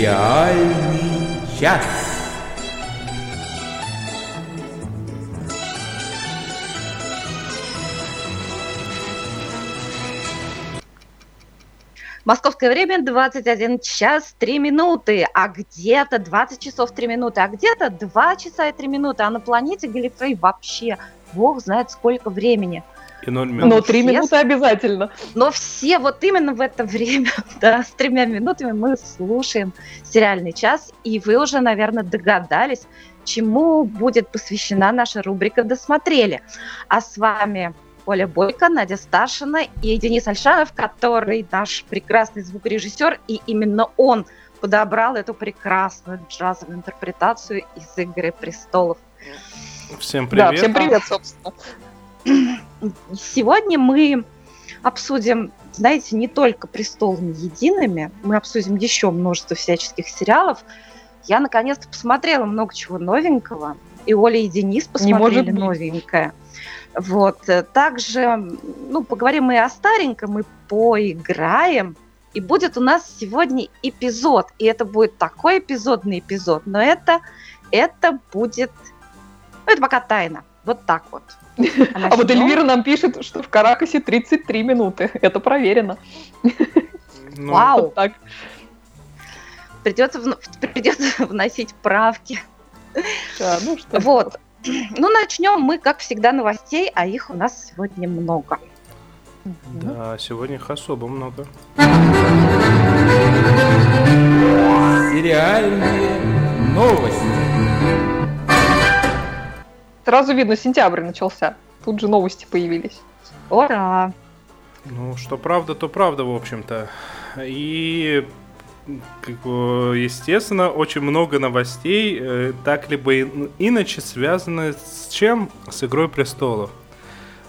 Сериальный час. Московское время 21 час 3 минуты, а где-то 20 часов 3 минуты, а где-то 2 часа и 3 минуты, а на планете Галифрей вообще бог знает сколько времени. И 0 минут. Но 3 минуты обязательно. Но все вот именно в это время, да, с тремя минутами мы слушаем сериальный час, и вы уже, наверное, догадались, чему будет посвящена наша рубрика «Досмотрели». А с вами Оля Бойко, Надя Старшина и Денис Альшанов, который наш прекрасный звукорежиссер, и именно он подобрал эту прекрасную джазовую интерпретацию из «Игры престолов». Всем привет. Да, всем привет, собственно. Сегодня мы обсудим, знаете, не только «Престолами едиными», мы обсудим еще множество всяческих сериалов. Я наконец-то посмотрела много чего новенького, и Оля и Денис посмотрели новенькое. Вот. Также, ну, поговорим мы о стареньком, и поиграем. И будет у нас сегодня эпизод. И это будет такой эпизодный эпизод. Но это, это будет... Ну, это пока тайна. Вот так вот. А, а вот Эльвира нам пишет, что в Каракасе 33 минуты. Это проверено. Ну, Вау! Вот так. Придется, придется вносить правки. Да, ну что вот. Ну, начнем мы, как всегда, новостей, а их у нас сегодня много. Да, сегодня их особо много. Сериальные новости. Сразу видно, сентябрь начался. Тут же новости появились. Ура! Ну, что правда, то правда, в общем-то. И естественно, очень много новостей, э, так либо иначе связаны с чем? С Игрой престолов.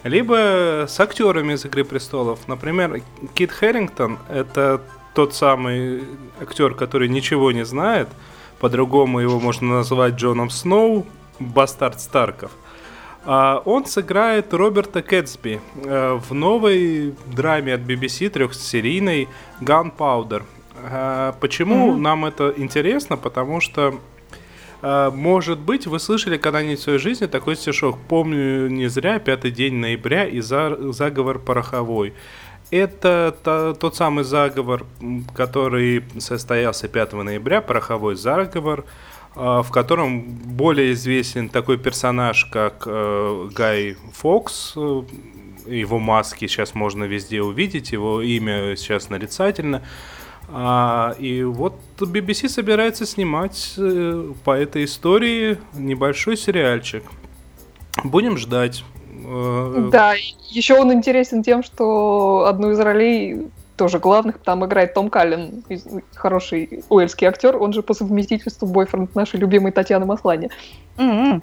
Либо с актерами из Игры престолов. Например, Кит Хэрингтон это тот самый актер, который ничего не знает. По-другому его можно назвать Джоном Сноу, бастард Старков. А он сыграет Роберта Кэтсби э, в новой драме от BBC трехсерийной Gunpowder. А, почему mm-hmm. нам это интересно? Потому что, а, может быть, вы слышали когда-нибудь в своей жизни такой стишок «Помню не зря, пятый день ноября и за, заговор пороховой». Это то, тот самый заговор, который состоялся 5 ноября, пороховой заговор, в котором более известен такой персонаж, как э, Гай Фокс, его маски сейчас можно везде увидеть, его имя сейчас нарицательно. А, и вот BBC собирается снимать э, по этой истории небольшой сериальчик. Будем ждать. Э, да, еще он интересен тем, что одну из ролей тоже главных там играет Том Каллен, хороший уэльский актер, он же по совместительству бойфренд нашей любимой Татьяны Маслани. Mm-hmm.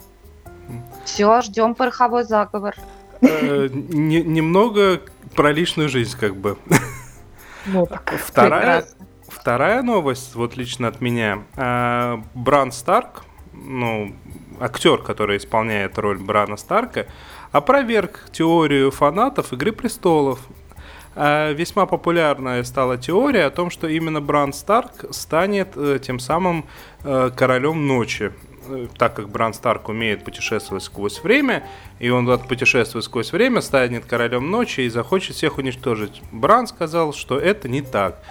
Все, ждем пороховой заговор. Э, немного про личную жизнь, как бы. Ну, так, вторая, вторая новость, вот лично от меня. А, Бран Старк, ну, актер, который исполняет роль Брана Старка, опроверг теорию фанатов Игры престолов. А, весьма популярная стала теория о том, что именно Бран Старк станет э, тем самым э, королем ночи э, так как Бран Старк умеет путешествовать сквозь время, и он путешествует сквозь время, станет королем ночи и захочет всех уничтожить. Бран сказал, что это не так.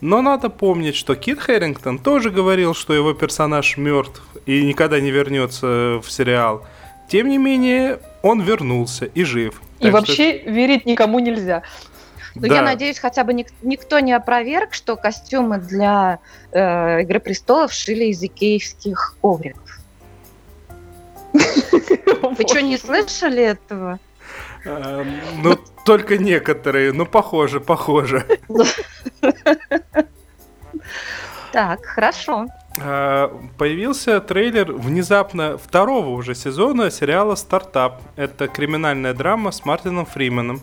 Но надо помнить, что Кит Хэрингтон тоже говорил, что его персонаж мертв и никогда не вернется в сериал. Тем не менее, он вернулся и жив. И так вообще что... верить никому нельзя. Но да. я надеюсь, хотя бы ник- никто не опроверг, что костюмы для э, Игры престолов шили из икеевских ковриков. Вы что, не слышали этого? Эм, ну, только некоторые, ну, похоже, похоже. Так, хорошо. Э, появился трейлер внезапно второго уже сезона сериала «Стартап». Это криминальная драма с Мартином Фрименом.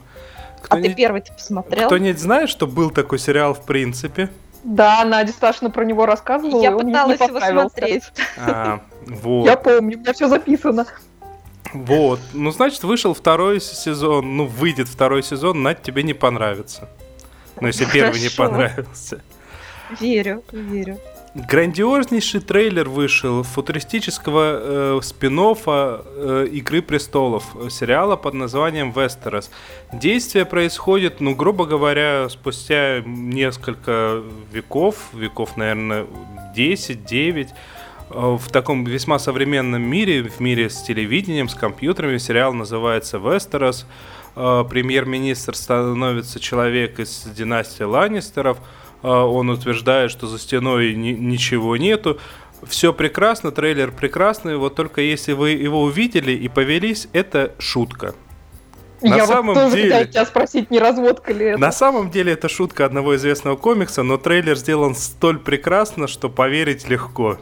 Кто а не... ты первый ты посмотрел? Кто-нибудь знает, что был такой сериал в принципе? Да, Надя Сташина про него рассказывала. Я пыталась его смотреть. А, вот. Я помню, у меня все записано. Вот. Ну, значит, вышел второй сезон. Ну, выйдет второй сезон, Надь, тебе не понравится. Ну, если первый не понравился. Верю, верю. Грандиознейший трейлер вышел футуристического э, спин э, «Игры престолов», сериала под названием «Вестерос». Действие происходит, ну, грубо говоря, спустя несколько веков, веков, наверное, 10-9, э, в таком весьма современном мире, в мире с телевидением, с компьютерами. Сериал называется «Вестерос». Э, премьер-министр становится человек из династии Ланнистеров – он утверждает, что за стеной ни, ничего нету. Все прекрасно, трейлер прекрасный, вот только если вы его увидели и повелись, это шутка. На Я самом вот тоже деле, тебя спросить, не разводка ли это. На самом деле это шутка одного известного комикса, но трейлер сделан столь прекрасно, что поверить легко.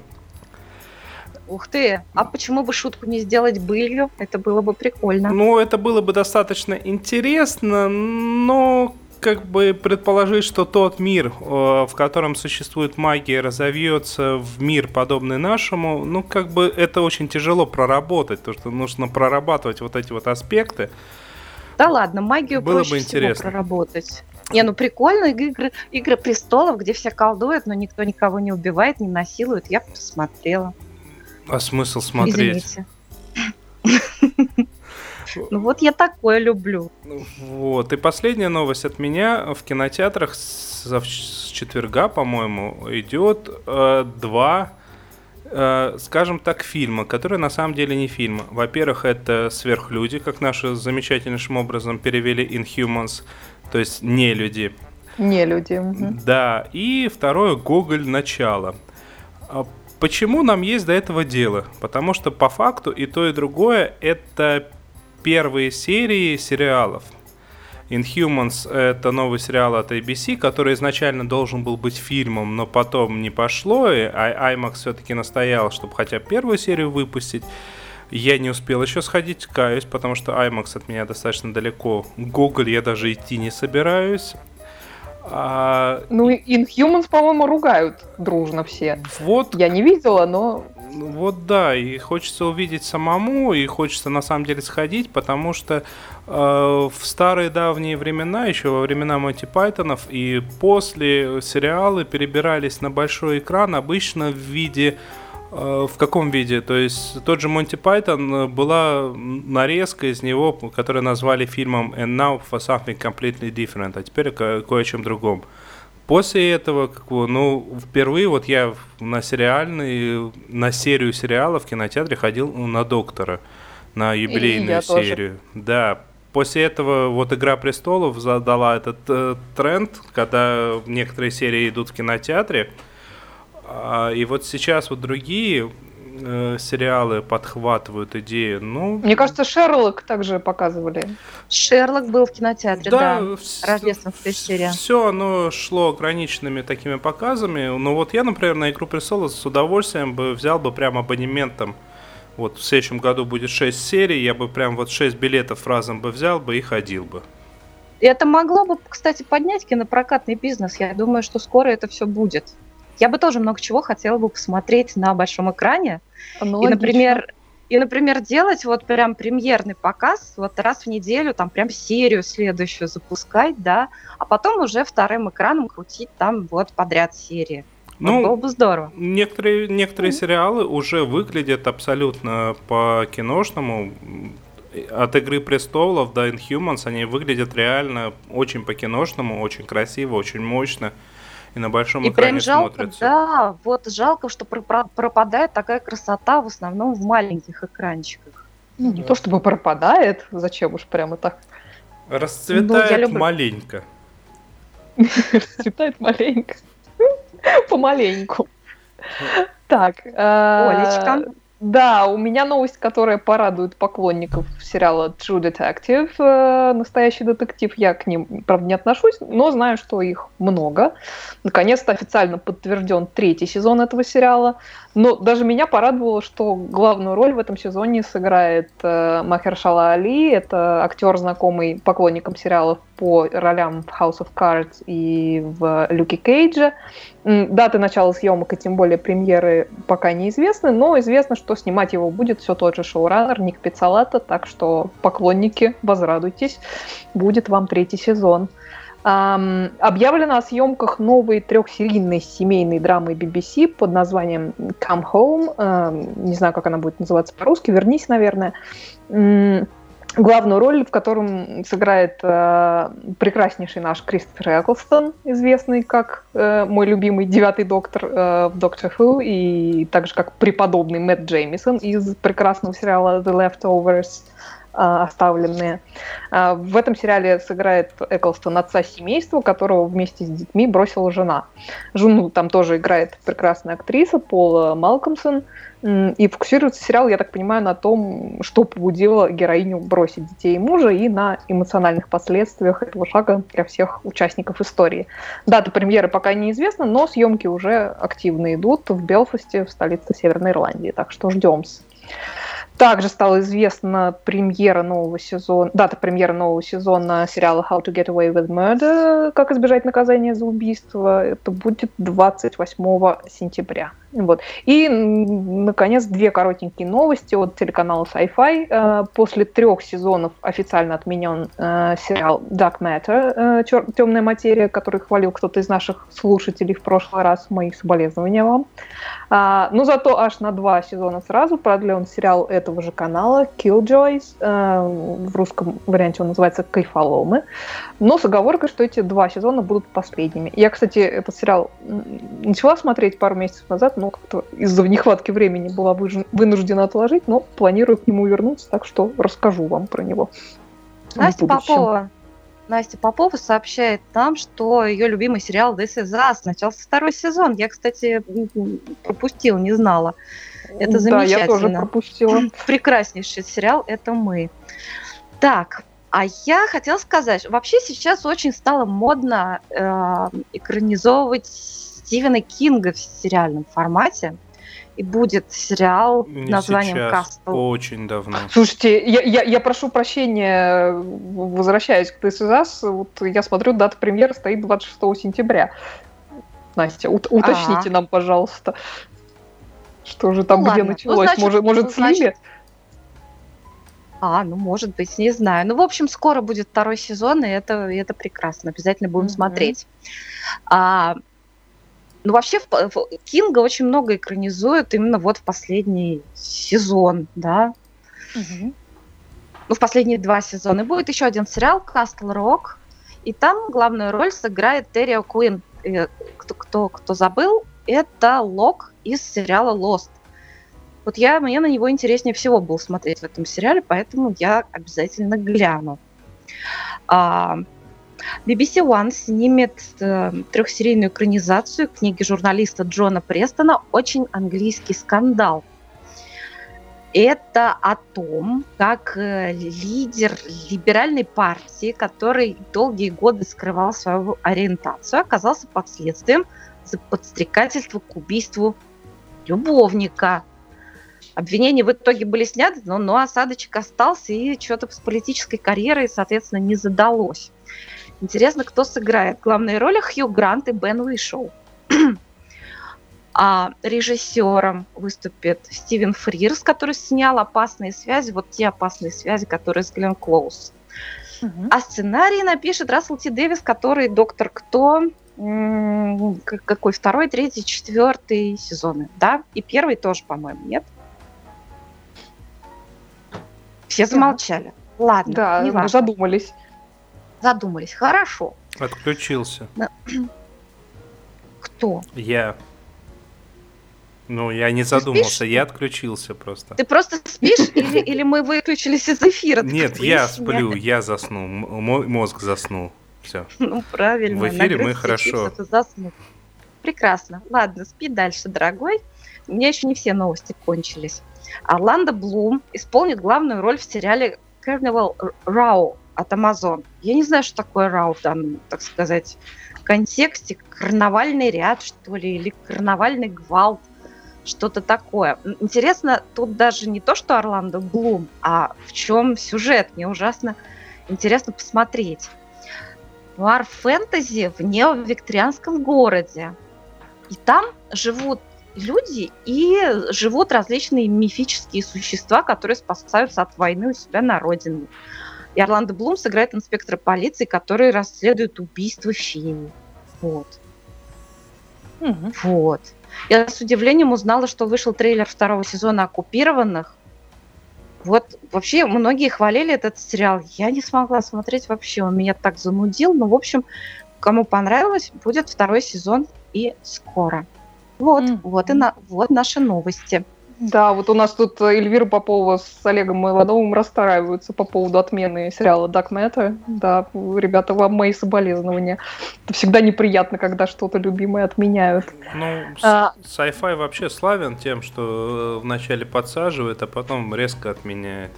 Ух ты, а почему бы шутку не сделать былью? Это было бы прикольно. Ну, это было бы достаточно интересно, но как бы предположить, что тот мир, э, в котором существует магия, разовьется в мир, подобный нашему, ну, как бы это очень тяжело проработать, то что нужно прорабатывать вот эти вот аспекты. Да ладно, магию Было проще бы интересно. всего проработать. Не, ну прикольно, игры, игры престолов, где все колдуют, но никто никого не убивает, не насилует, я посмотрела. А смысл смотреть? Извините. Ну вот я такое люблю. Вот. И последняя новость от меня. В кинотеатрах с, с четверга, по-моему, идет э, два э, скажем так, фильма, которые на самом деле не фильмы. Во-первых, это «Сверхлюди», как наши замечательнейшим образом перевели «Inhumans», то есть «не люди». Не люди. Да, и второе «Гоголь. Начало». А почему нам есть до этого дело? Потому что по факту и то, и другое это первые серии сериалов. Inhumans — это новый сериал от ABC, который изначально должен был быть фильмом, но потом не пошло, и IMAX все-таки настоял, чтобы хотя бы первую серию выпустить. Я не успел еще сходить, каюсь, потому что IMAX от меня достаточно далеко. Google я даже идти не собираюсь. А... Ну, Inhumans, по-моему, ругают дружно все. Вот. Я не видела, но вот да, и хочется увидеть самому, и хочется на самом деле сходить, потому что э, в старые давние времена, еще во времена Монти Пайтонов и после сериалы перебирались на большой экран обычно в виде э, в каком виде? То есть тот же Монти Пайтон э, была нарезка из него, которую назвали фильмом And Now for Something Completely Different, а теперь кое о чем другом. После этого, как ну, впервые вот я на сериальный, на серию сериалов в кинотеатре ходил на доктора, на юбилейную серию. Тоже. Да. После этого вот «Игра престолов» задала этот э, тренд, когда некоторые серии идут в кинотеатре. А, и вот сейчас вот другие э, сериалы подхватывают идею. Ну, Мне кажется, Шерлок также показывали. Шерлок был в кинотеатре, да. да. Рождественская серия. Все оно шло ограниченными такими показами. Но вот я, например, на «Игру престолов» с удовольствием бы взял бы прям абонементом. Вот в следующем году будет 6 серий, я бы прям вот 6 билетов разом бы взял бы и ходил бы. Это могло бы, кстати, поднять кинопрокатный бизнес. Я думаю, что скоро это все будет. Я бы тоже много чего хотела бы посмотреть на большом экране. Ну, и, например, и, например, делать вот прям премьерный показ, вот раз в неделю, там прям серию следующую запускать, да, а потом уже вторым экраном крутить там вот подряд серии. Ну, было бы здорово. Некоторые, некоторые mm-hmm. сериалы уже выглядят абсолютно по-киношному. От «Игры престолов» до «Inhumans» они выглядят реально очень по-киношному, очень красиво, очень мощно и на большом и экране прям жалко, смотрится. Да, вот жалко, что пропадает такая красота в основном в маленьких экранчиках. Ну, не да. то чтобы пропадает, зачем уж прямо так. Расцветает ну, люблю... маленько. Расцветает маленько. Помаленьку. Так. Э, Олечка. Да, у меня новость, которая порадует поклонников сериала True Detective, э, настоящий детектив. Я к ним, правда, не отношусь, но знаю, что их много. Наконец-то официально подтвержден третий сезон этого сериала. Но даже меня порадовало, что главную роль в этом сезоне сыграет э, Махершала Али. Это актер, знакомый поклонникам сериалов по ролям в House of Cards и в Люке Кейджа. Даты начала съемок и тем более премьеры пока неизвестны, но известно, что снимать его будет все тот же шоураннер Ник Пиццалата, так что поклонники, возрадуйтесь, будет вам третий сезон. Объявлено о съемках новой трехсерийной семейной драмы BBC под названием Come Home. Не знаю, как она будет называться по-русски. Вернись, наверное. Главную роль, в котором сыграет э, прекраснейший наш Кристофер Эклстон, известный как э, мой любимый девятый доктор э, в Доктор Ху, и также как преподобный Мэтт Джеймисон из прекрасного сериала The Leftovers. А, оставленные. А, в этом сериале сыграет Эклстон отца семейства, которого вместе с детьми бросила жена. Жену там тоже играет прекрасная актриса Пола Малкомсон. И фокусируется сериал, я так понимаю, на том, что побудило героиню бросить детей и мужа, и на эмоциональных последствиях этого шага для всех участников истории. Дата премьеры пока неизвестна, но съемки уже активно идут в Белфасте, в столице Северной Ирландии, так что ждем. Также стала известна премьера нового сезона, дата премьеры нового сезона сериала How to Get Away with Murder, как избежать наказания за убийство. Это будет 28 сентября. Вот. И, наконец, две коротенькие новости от телеканала Sci-Fi. Э, после трех сезонов официально отменен э, сериал Dark Matter, э, темная материя, который хвалил кто-то из наших слушателей в прошлый раз. Мои соболезнования вам. А, но зато аж на два сезона сразу продлен сериал этого же канала Killjoys. В русском варианте он называется Кайфоломы. Но с оговоркой, что эти два сезона будут последними. Я, кстати, этот сериал начала смотреть пару месяцев назад, но как-то из-за нехватки времени была вынуждена отложить, но планирую к нему вернуться, так что расскажу вам про него. Настя Попова. Настя Попова сообщает нам, что ее любимый сериал This Is Us начался второй сезон. Я, кстати, пропустила, не знала. Это замечательно. Да, я тоже пропустила. Прекраснейший сериал «Это мы». Так, а я хотела сказать, вообще сейчас очень стало модно э, экранизовывать Стивена Кинга в сериальном формате. И будет сериал Не названием Кастл. Очень давно. Слушайте, я, я, я прошу прощения, возвращаясь к This Is Us, вот я смотрю, дата премьеры стоит 26 сентября. Настя, ут, уточните а. нам, пожалуйста, что же там, ну, где ладно. началось. Ну, значит, может, может ну, значит... А, ну, может быть, не знаю. Ну, в общем, скоро будет второй сезон, и это, и это прекрасно. Обязательно будем mm-hmm. смотреть. А, ну, вообще, Кинга очень много экранизуют именно вот в последний сезон, да. Угу. Ну, в последние два сезона. И будет еще один сериал «Кастл Рок», и там главную роль сыграет Терри Куин. Кто, кто, кто забыл, это Лок из сериала Lost. Вот я, мне на него интереснее всего было смотреть в этом сериале, поэтому я обязательно гляну. А, BBC One снимет э, трехсерийную экранизацию книги журналиста Джона Престона «Очень английский скандал». Это о том, как э, лидер либеральной партии, который долгие годы скрывал свою ориентацию, оказался под следствием за подстрекательство к убийству любовника. Обвинения в итоге были сняты, но, но осадочек остался, и что-то с политической карьерой, соответственно, не задалось. Интересно, кто сыграет. В главной роли Хью Грант и Бен Уишоу. а режиссером выступит Стивен Фрирс, который снял «Опасные связи», вот те опасные связи, которые с Глен Клоуз. Угу. А сценарий напишет Рассел Ти Дэвис, который «Доктор Кто», какой второй, третий, четвертый сезоны, да? И первый тоже, по-моему, нет? Все замолчали. Ладно, да, не задумались задумались. Хорошо. Отключился. Кто? Я. Ну, я не задумался, я отключился просто. Ты просто спишь или, или мы выключились из эфира? Нет, я сплю, я заснул, мой мозг заснул. Все. Ну, правильно. В эфире мы хорошо. Прекрасно. Ладно, спи дальше, дорогой. У меня еще не все новости кончились. Орландо Блум исполнит главную роль в сериале Carnival Row от Amazon. Я не знаю, что такое рау в данном, так сказать, контексте. Карнавальный ряд, что ли, или карнавальный гвалт, что-то такое. Интересно, тут даже не то, что Орландо Блум, а в чем сюжет. Мне ужасно интересно посмотреть. Нуар-фэнтези в неовикторианском городе. И там живут люди и живут различные мифические существа, которые спасаются от войны у себя на родине. И Орландо Блум сыграет инспектора полиции, который расследует убийство Фини. Вот. Мгм. Вот. Я с удивлением узнала, что вышел трейлер второго сезона «Оккупированных». Вот вообще многие хвалили этот сериал. Я не смогла смотреть вообще, он меня так занудил. Ну, в общем, кому понравилось, будет второй сезон и скоро. Вот, Мгм. вот и на, вот наши новости. Да, вот у нас тут э, Эльвира Попова с Олегом Ивановым расстраиваются по поводу отмены сериала Dark Matter. Да, ребята, вам мои соболезнования. Это всегда неприятно, когда что-то любимое отменяют. Ну, А. sci-fi вообще славен тем, что э, вначале подсаживает, а потом резко отменяет.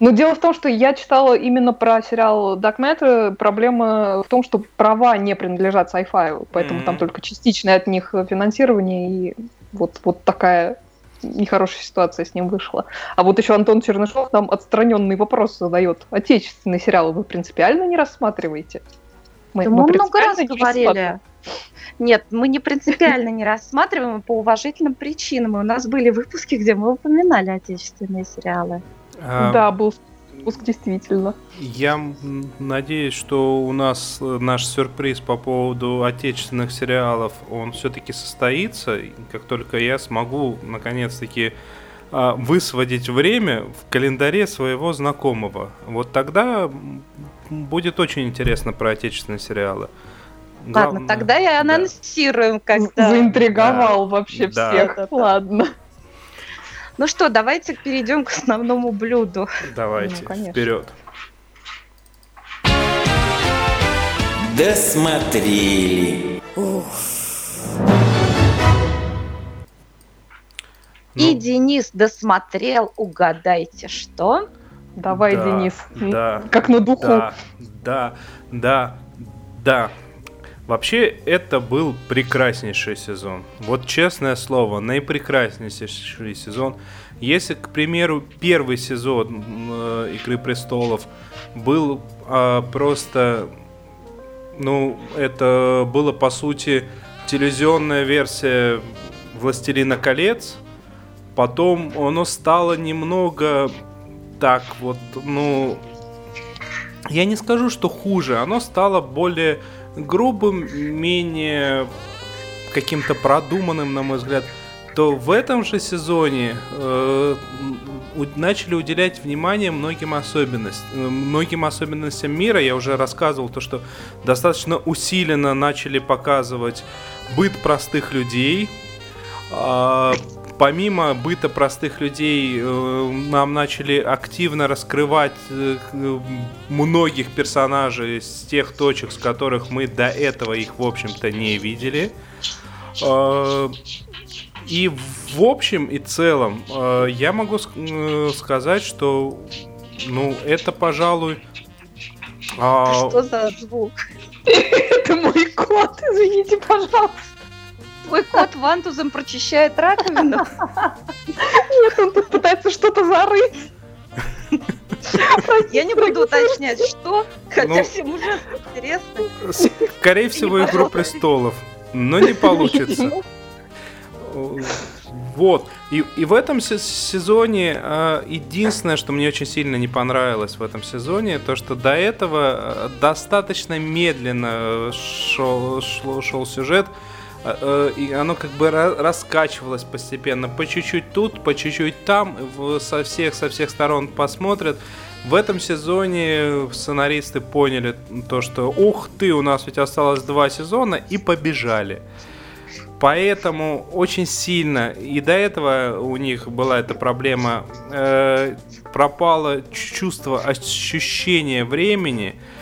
Но дело в том, что я читала именно про сериал Dark Matter. Проблема в том, что права не принадлежат sci-fi, поэтому Мгм. там только частичное от них финансирование, и вот, вот такая нехорошая ситуация с ним вышла. А вот еще Антон Чернышов нам отстраненный вопрос задает. Отечественные сериалы вы принципиально не рассматриваете? Мы, Да мы мы много раз не говорили. Нет, мы не принципиально не рассматриваем по уважительным причинам. И у нас были выпуски, где мы упоминали отечественные сериалы. А, Да, был спуск действительно. Я надеюсь, что у нас э, наш сюрприз по поводу отечественных сериалов, он все-таки состоится, как только я смогу наконец-таки а, высводить время в календаре своего знакомого. Вот тогда будет очень интересно про отечественные сериалы. Ладно, Главное- тогда я да. анонсирую, когда... Заинтриговал вообще Да. всех. Да-да-да. Ладно. Ну что, давайте перейдем к основному блюду. Давайте, Ну, конечно. вперед. Досмотрели. И Ну, Денис досмотрел, угадайте, что? Давай, да, Денис. Да. Как на духу. Да, да, да, да. Вообще, это был прекраснейший сезон. Вот честное слово, наипрекраснейший сезон. Если, к примеру, первый сезон э, Игры престолов был а, просто, ну, это было по сути телевизионная версия Властелина колец. Потом оно стало немного так вот, ну, я не скажу, что хуже, оно стало более грубым, менее каким-то продуманным, на мой взгляд, то в этом же сезоне э, начали уделять внимание многим особенностям, многим особенностям мира. Я уже рассказывал то, что достаточно усиленно начали показывать быт простых людей. А, помимо быта простых людей, э, нам начали активно раскрывать э, к- многих персонажей с тех точек, с которых мы до этого их, в общем-то, не видели. И в общем и целом э, я могу ск- э, сказать, что ну это, пожалуй, а, Что за звук? Это мой кот, извините, пожалуйста. Твой кот вантузом прочищает раковину? Нет, он тут пытается что-то зарыть. Я не буду уточнять, что, хотя Ну. всем ужасно интересно. скорее всего, Игру престолов, но не получится. Вот. И, и в этом се- сезоне э, единственное, что мне очень сильно не понравилось в этом сезоне, то что до этого э, достаточно медленно шел, шло- шел сюжет. э, И оно как бы ра- раскачивалось постепенно, по чуть-чуть тут, по чуть-чуть там, со всех со всех сторон посмотрят. В этом сезоне сценаристы поняли то, что ух ты, у нас ведь осталось два сезона, и побежали. Поэтому очень сильно, и до этого у них была эта проблема, э, пропало чувство, ощущение времени, а,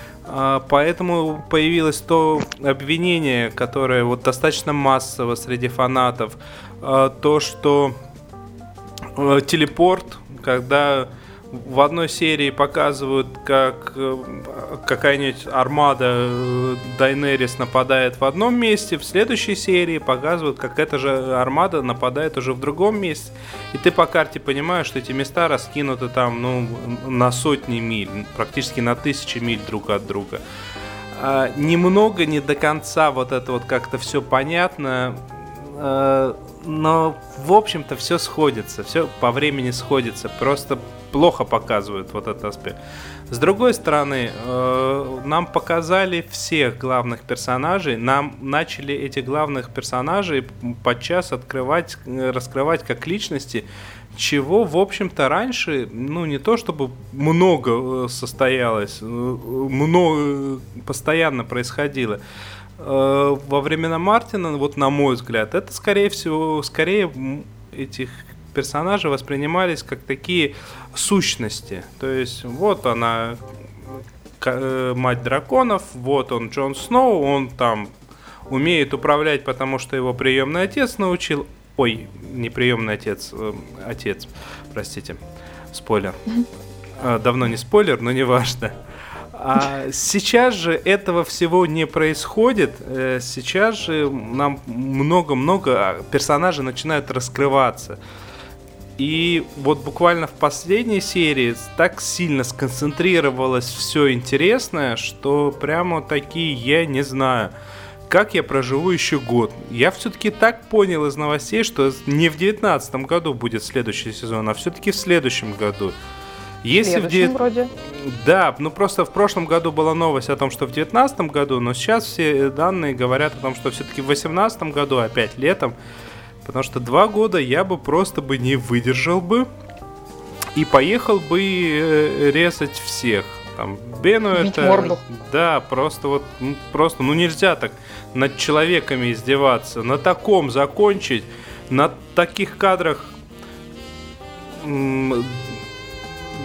поэтому появилось то обвинение, которое вот достаточно массово среди фанатов, а, то, что э, телепорт, когда в одной серии показывают, как э, какая-нибудь армада э, Дайнерис нападает в одном месте, в следующей серии показывают, как эта же армада нападает уже в другом месте. И ты по карте понимаешь, что эти места раскинуты там, ну, на сотни миль, практически на тысячи миль друг от друга. А, немного, не до конца вот это вот как-то все понятно, э, но в общем-то все сходится, все по времени сходится. Просто плохо показывают вот этот аспект. С другой стороны, э, нам показали всех главных персонажей, нам начали эти главных персонажей подчас открывать, э, раскрывать как личности, чего, в общем-то, раньше, ну, не то чтобы много э, состоялось, много, постоянно происходило. Во времена Мартина, вот на мой взгляд, это, скорее всего, скорее этих персонажи воспринимались как такие сущности. То есть вот она э, мать драконов, вот он Джон Сноу, он там умеет управлять, потому что его приемный отец научил. Ой, не приемный отец, э, отец, простите, спойлер. Э, давно не спойлер, но не важно. А сейчас же этого всего не происходит. Э, сейчас же нам много-много а, персонажей начинают раскрываться. И вот буквально в последней серии так сильно сконцентрировалось все интересное, что прямо такие я не знаю, как я проживу еще год. Я все-таки так понял из новостей, что не в девятнадцатом году будет следующий сезон, а все-таки в следующем году. Если в, в вроде. Да, ну просто в прошлом году была новость о том, что в девятнадцатом году, но сейчас все данные говорят о том, что все-таки в восемнадцатом году, опять летом, Потому что два года я бы просто бы не выдержал бы и поехал бы э, резать всех. Там Бену Бить это... Морду. Да, просто вот, ну, просто, ну нельзя так над человеками издеваться. На таком закончить, на таких кадрах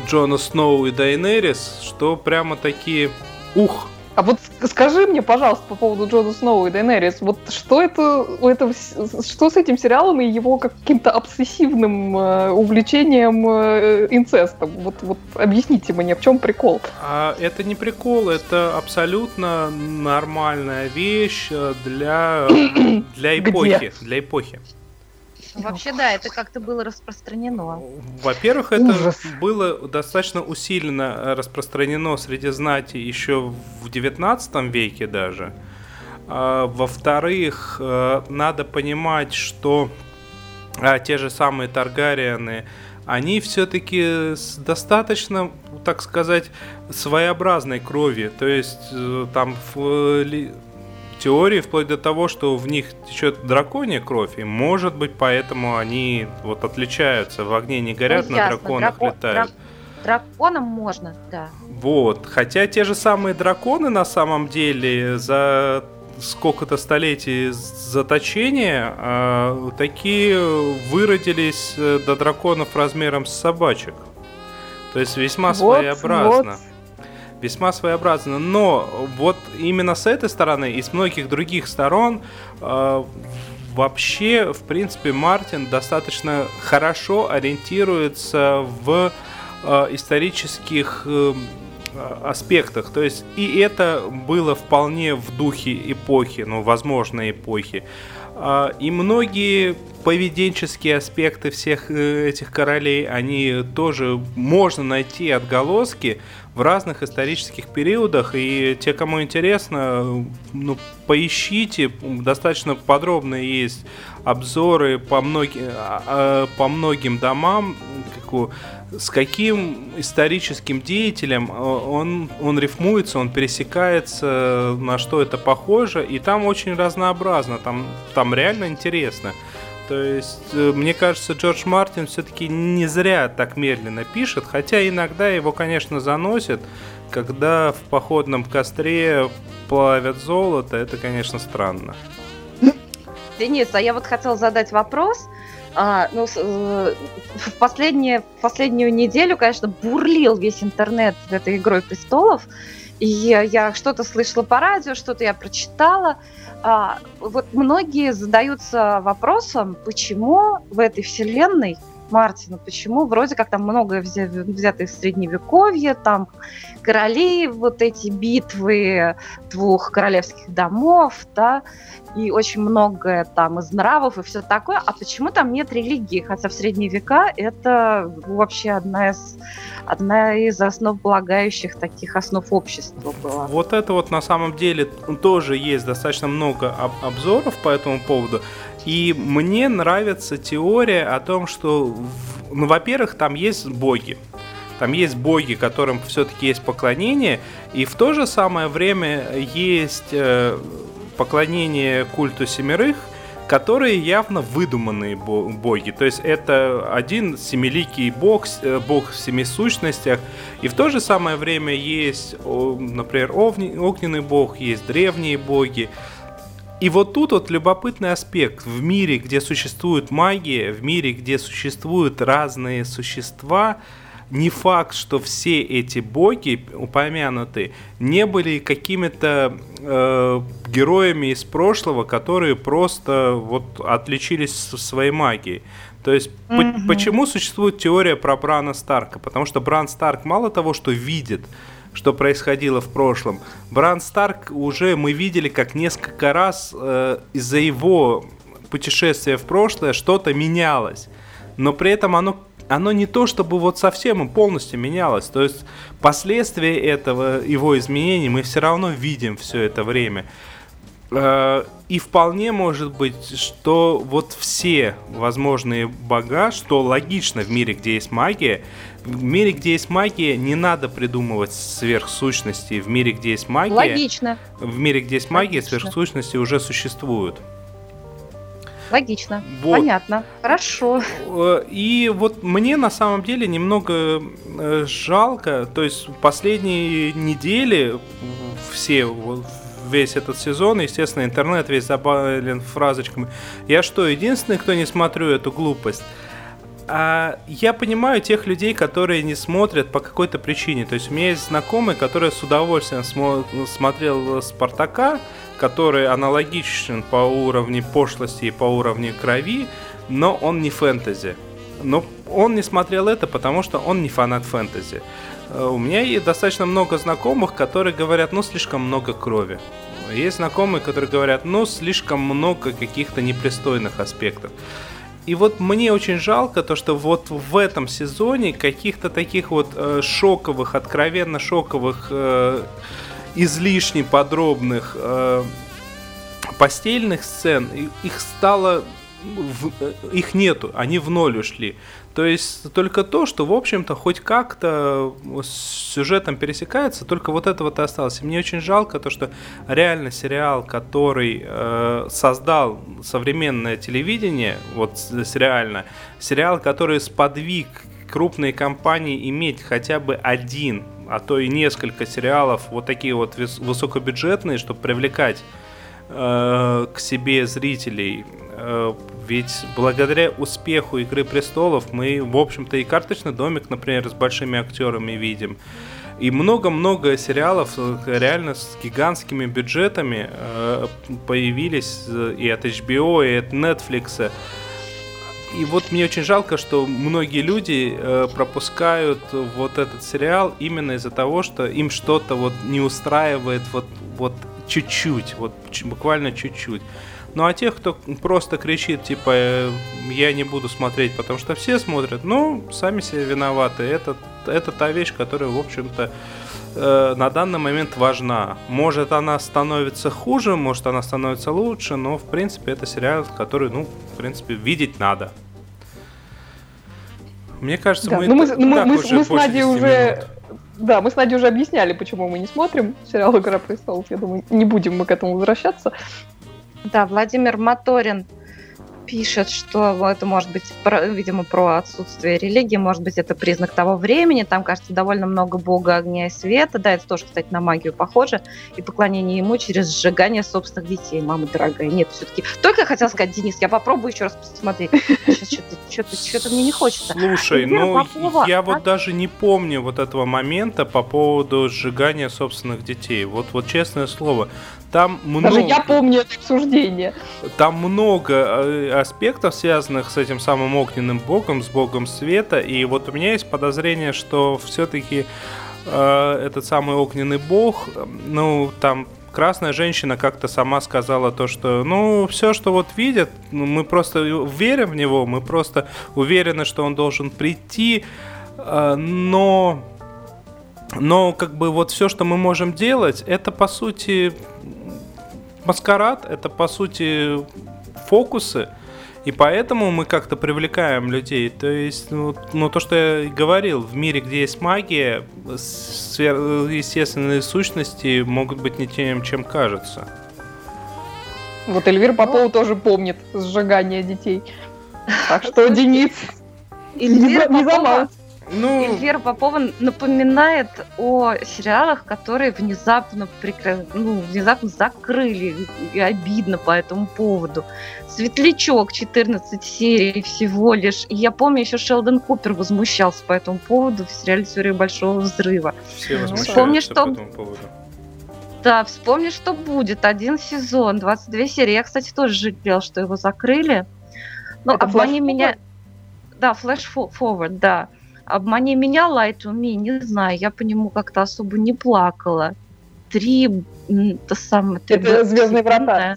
Джона Сноу и Дайнерис, что прямо такие, ух, а вот скажи мне, пожалуйста, по поводу Джона Сноу и Дейнерис, вот что это, у этого, что с этим сериалом и его каким-то обсессивным э, увлечением э, инцестом? Вот, вот объясните мне, в чем прикол? А, это не прикол, это абсолютно нормальная вещь э, для, для эпохи. Где? Для эпохи. Вообще, да, это как-то было распространено. Во-первых, это Ужас. было достаточно усиленно э, распространено среди знати еще в 19 веке даже. А, во-вторых, э, надо понимать, что а, те же самые Таргариены, они все-таки с достаточно, так сказать, своеобразной крови. То есть э, там в теории, вплоть до того, что в них течет драконья кровь, и может быть поэтому они вот отличаются, в огне не горят, ну, на ясно. драконах Драко... летают. Драконам можно, да. Вот, хотя те же самые драконы на самом деле за сколько-то столетий заточения э, такие выродились э, до драконов размером с собачек. То есть весьма вот, своеобразно. Вот весьма своеобразно. Но вот именно с этой стороны и с многих других сторон э, вообще, в принципе, Мартин достаточно хорошо ориентируется в э, исторических э, аспектах. То есть и это было вполне в духе эпохи, ну, возможно, эпохи. А, и многие поведенческие аспекты всех э, этих королей, они тоже можно найти отголоски в разных исторических периодах. И те, кому интересно, ну, поищите, достаточно подробно есть обзоры по, многим, а, а, по многим домам, с каким историческим деятелем он, он рифмуется, он пересекается, на что это похоже, и там очень разнообразно, там, там реально интересно. То есть, э, мне кажется, Джордж Мартин все-таки не зря так медленно пишет, хотя иногда его, конечно, заносит, когда в походном костре плавят золото, это, конечно, странно. Денис, а я вот хотел задать вопрос. А, ну, э, в, последнее, последнюю неделю, конечно, бурлил весь интернет этой «Игрой престолов», и я что-то слышала по радио, что-то я прочитала. А, вот многие задаются вопросом, почему в этой вселенной Мартина, почему вроде как там многое взято из средневековья, там короли, вот эти битвы двух королевских домов, да, и очень многое там из нравов и все такое, а почему там нет религии? Хотя в средние века это вообще одна из, одна из основополагающих таких основ общества была. Вот это вот на самом деле тоже есть достаточно много об- обзоров по этому поводу. И мне нравится теория о том, что, ну, во-первых, там есть боги. Там есть боги, которым все-таки есть поклонение, и в то же самое время есть э, поклонение культу семерых, которые явно выдуманные боги. То есть это один семиликий бог, э, бог в семи сущностях, и в то же самое время есть, например, огненный бог, есть древние боги. И вот тут вот любопытный аспект. В мире, где существует магия, в мире, где существуют разные существа, не факт, что все эти боги упомянутые не были какими-то э, героями из прошлого, которые просто вот отличились своей магией. То есть mm-hmm. по- почему существует теория про Брана Старка? Потому что Бран Старк мало того, что видит, что происходило в прошлом, Бран Старк уже мы видели, как несколько раз э, из-за его путешествия в прошлое что-то менялось. Но при этом оно оно не то, чтобы вот совсем и полностью менялось. То есть последствия этого, его изменений мы все равно видим все это время. Э, и вполне может быть, что вот все возможные бога, что логично в мире, где есть магия, в мире, где есть магия, не надо придумывать сверхсущности. В мире, где есть магия... Логично. В мире, где есть магия, Логично. сверхсущности уже существуют. Логично. Вот. Понятно. Хорошо. Э, и вот мне на самом деле немного э, жалко. То есть последние недели все весь этот сезон, естественно, интернет весь забавлен фразочками. Я что, единственный, кто не смотрю эту глупость? А я понимаю тех людей, которые не смотрят по какой-то причине. То есть у меня есть знакомый, который с удовольствием смо- смотрел Спартака, который аналогичен по уровню пошлости и по уровню крови, но он не фэнтези. Но он не смотрел это, потому что он не фанат фэнтези. Э, у меня есть достаточно много знакомых, которые говорят, ну, слишком много крови. Есть знакомые, которые говорят, ну, слишком много каких-то непристойных аспектов. И вот мне очень жалко то, что вот в этом сезоне каких-то таких вот э, шоковых, откровенно шоковых э, излишне подробных э, постельных сцен, их стало в, э, их нету, они в ноль ушли. То есть только то, что, в общем-то, хоть как-то с сюжетом пересекается, только вот это вот и осталось. И мне очень жалко то, что реально сериал, который э, создал современное телевидение, вот реально, сериал, который сподвиг крупные компании иметь хотя бы один а то и несколько сериалов, вот такие вот высокобюджетные, чтобы привлекать э, к себе зрителей. Э, ведь благодаря успеху Игры престолов мы, в общем-то, и карточный домик, например, с большими актерами видим. И много-много сериалов э, реально с гигантскими бюджетами э, появились э, и от HBO, и от Netflix. И вот мне очень жалко, что многие люди пропускают вот этот сериал именно из-за того, что им что-то вот не устраивает вот, вот чуть-чуть, вот буквально чуть-чуть. Ну а тех, кто просто кричит, типа, э, я не буду смотреть, потому что все смотрят, ну, сами себе виноваты. Это, это та вещь, которая, в общем-то, э, на данный момент важна. Может, она становится хуже, может, она становится лучше, но, в принципе, это сериал, который, ну, в принципе, видеть надо. Мне кажется, да. мы, ну, мы, мы, мы, мы, мы с Надей уже... Да, мы с Надей уже объясняли, почему мы не смотрим сериал «Игра престолов». Я думаю, не будем мы к этому возвращаться. Да, Владимир Моторин пишет, что это может быть, про, видимо, про отсутствие религии, может быть, это признак того времени. Там, кажется, довольно много бога огня и света. Да, это тоже, кстати, на магию похоже. И поклонение ему через сжигание собственных детей. Мама дорогая. Нет, все-таки. Только я хотела сказать, Денис, я попробую еще раз посмотреть. Сейчас что-то, что-то, что-то мне не хочется. Слушай, ну, Попова, я а? вот даже не помню вот этого момента по поводу сжигания собственных детей. Вот, вот честное слово. Там много... Даже я помню это обсуждение. Там много э, аспектов, связанных с этим самым огненным богом, с богом света. И вот у меня есть подозрение, что все-таки э, этот самый огненный бог, ну, там красная женщина как-то сама сказала то, что, ну, все, что вот видят, ну, мы просто верим в него, мы просто уверены, что он должен прийти, э, но но как бы вот все, что мы можем делать, это по сути маскарад, это по сути фокусы. И поэтому мы как-то привлекаем людей. То есть, ну, ну, то, что я говорил, в мире, где есть магия, естественные сущности могут быть не тем, чем кажется. Вот Эльвира Попова тоже помнит сжигание детей. Так что, Денис, Эльвира не, не Попова, Ну, Эльвира Попова напоминает о сериалах, которые внезапно, прекра- ну, внезапно закрыли. И обидно по этому поводу. Светлячок, 14 серий всего лишь. И я помню, еще Шелдон Купер возмущался по этому поводу в сериале «Теория большого взрыва». все возмущаются вспомни, по что- этому поводу. Да, вспомни, что будет. Один сезон, 22 серии. Я, кстати, тоже жалел, что его закрыли. Ну, Это обмани меня... Да, Forward, да. Обмани меня, Light to Me, не знаю. Я по нему как-то особо не плакала. Три... То самое... три Это б- «Звездные врата».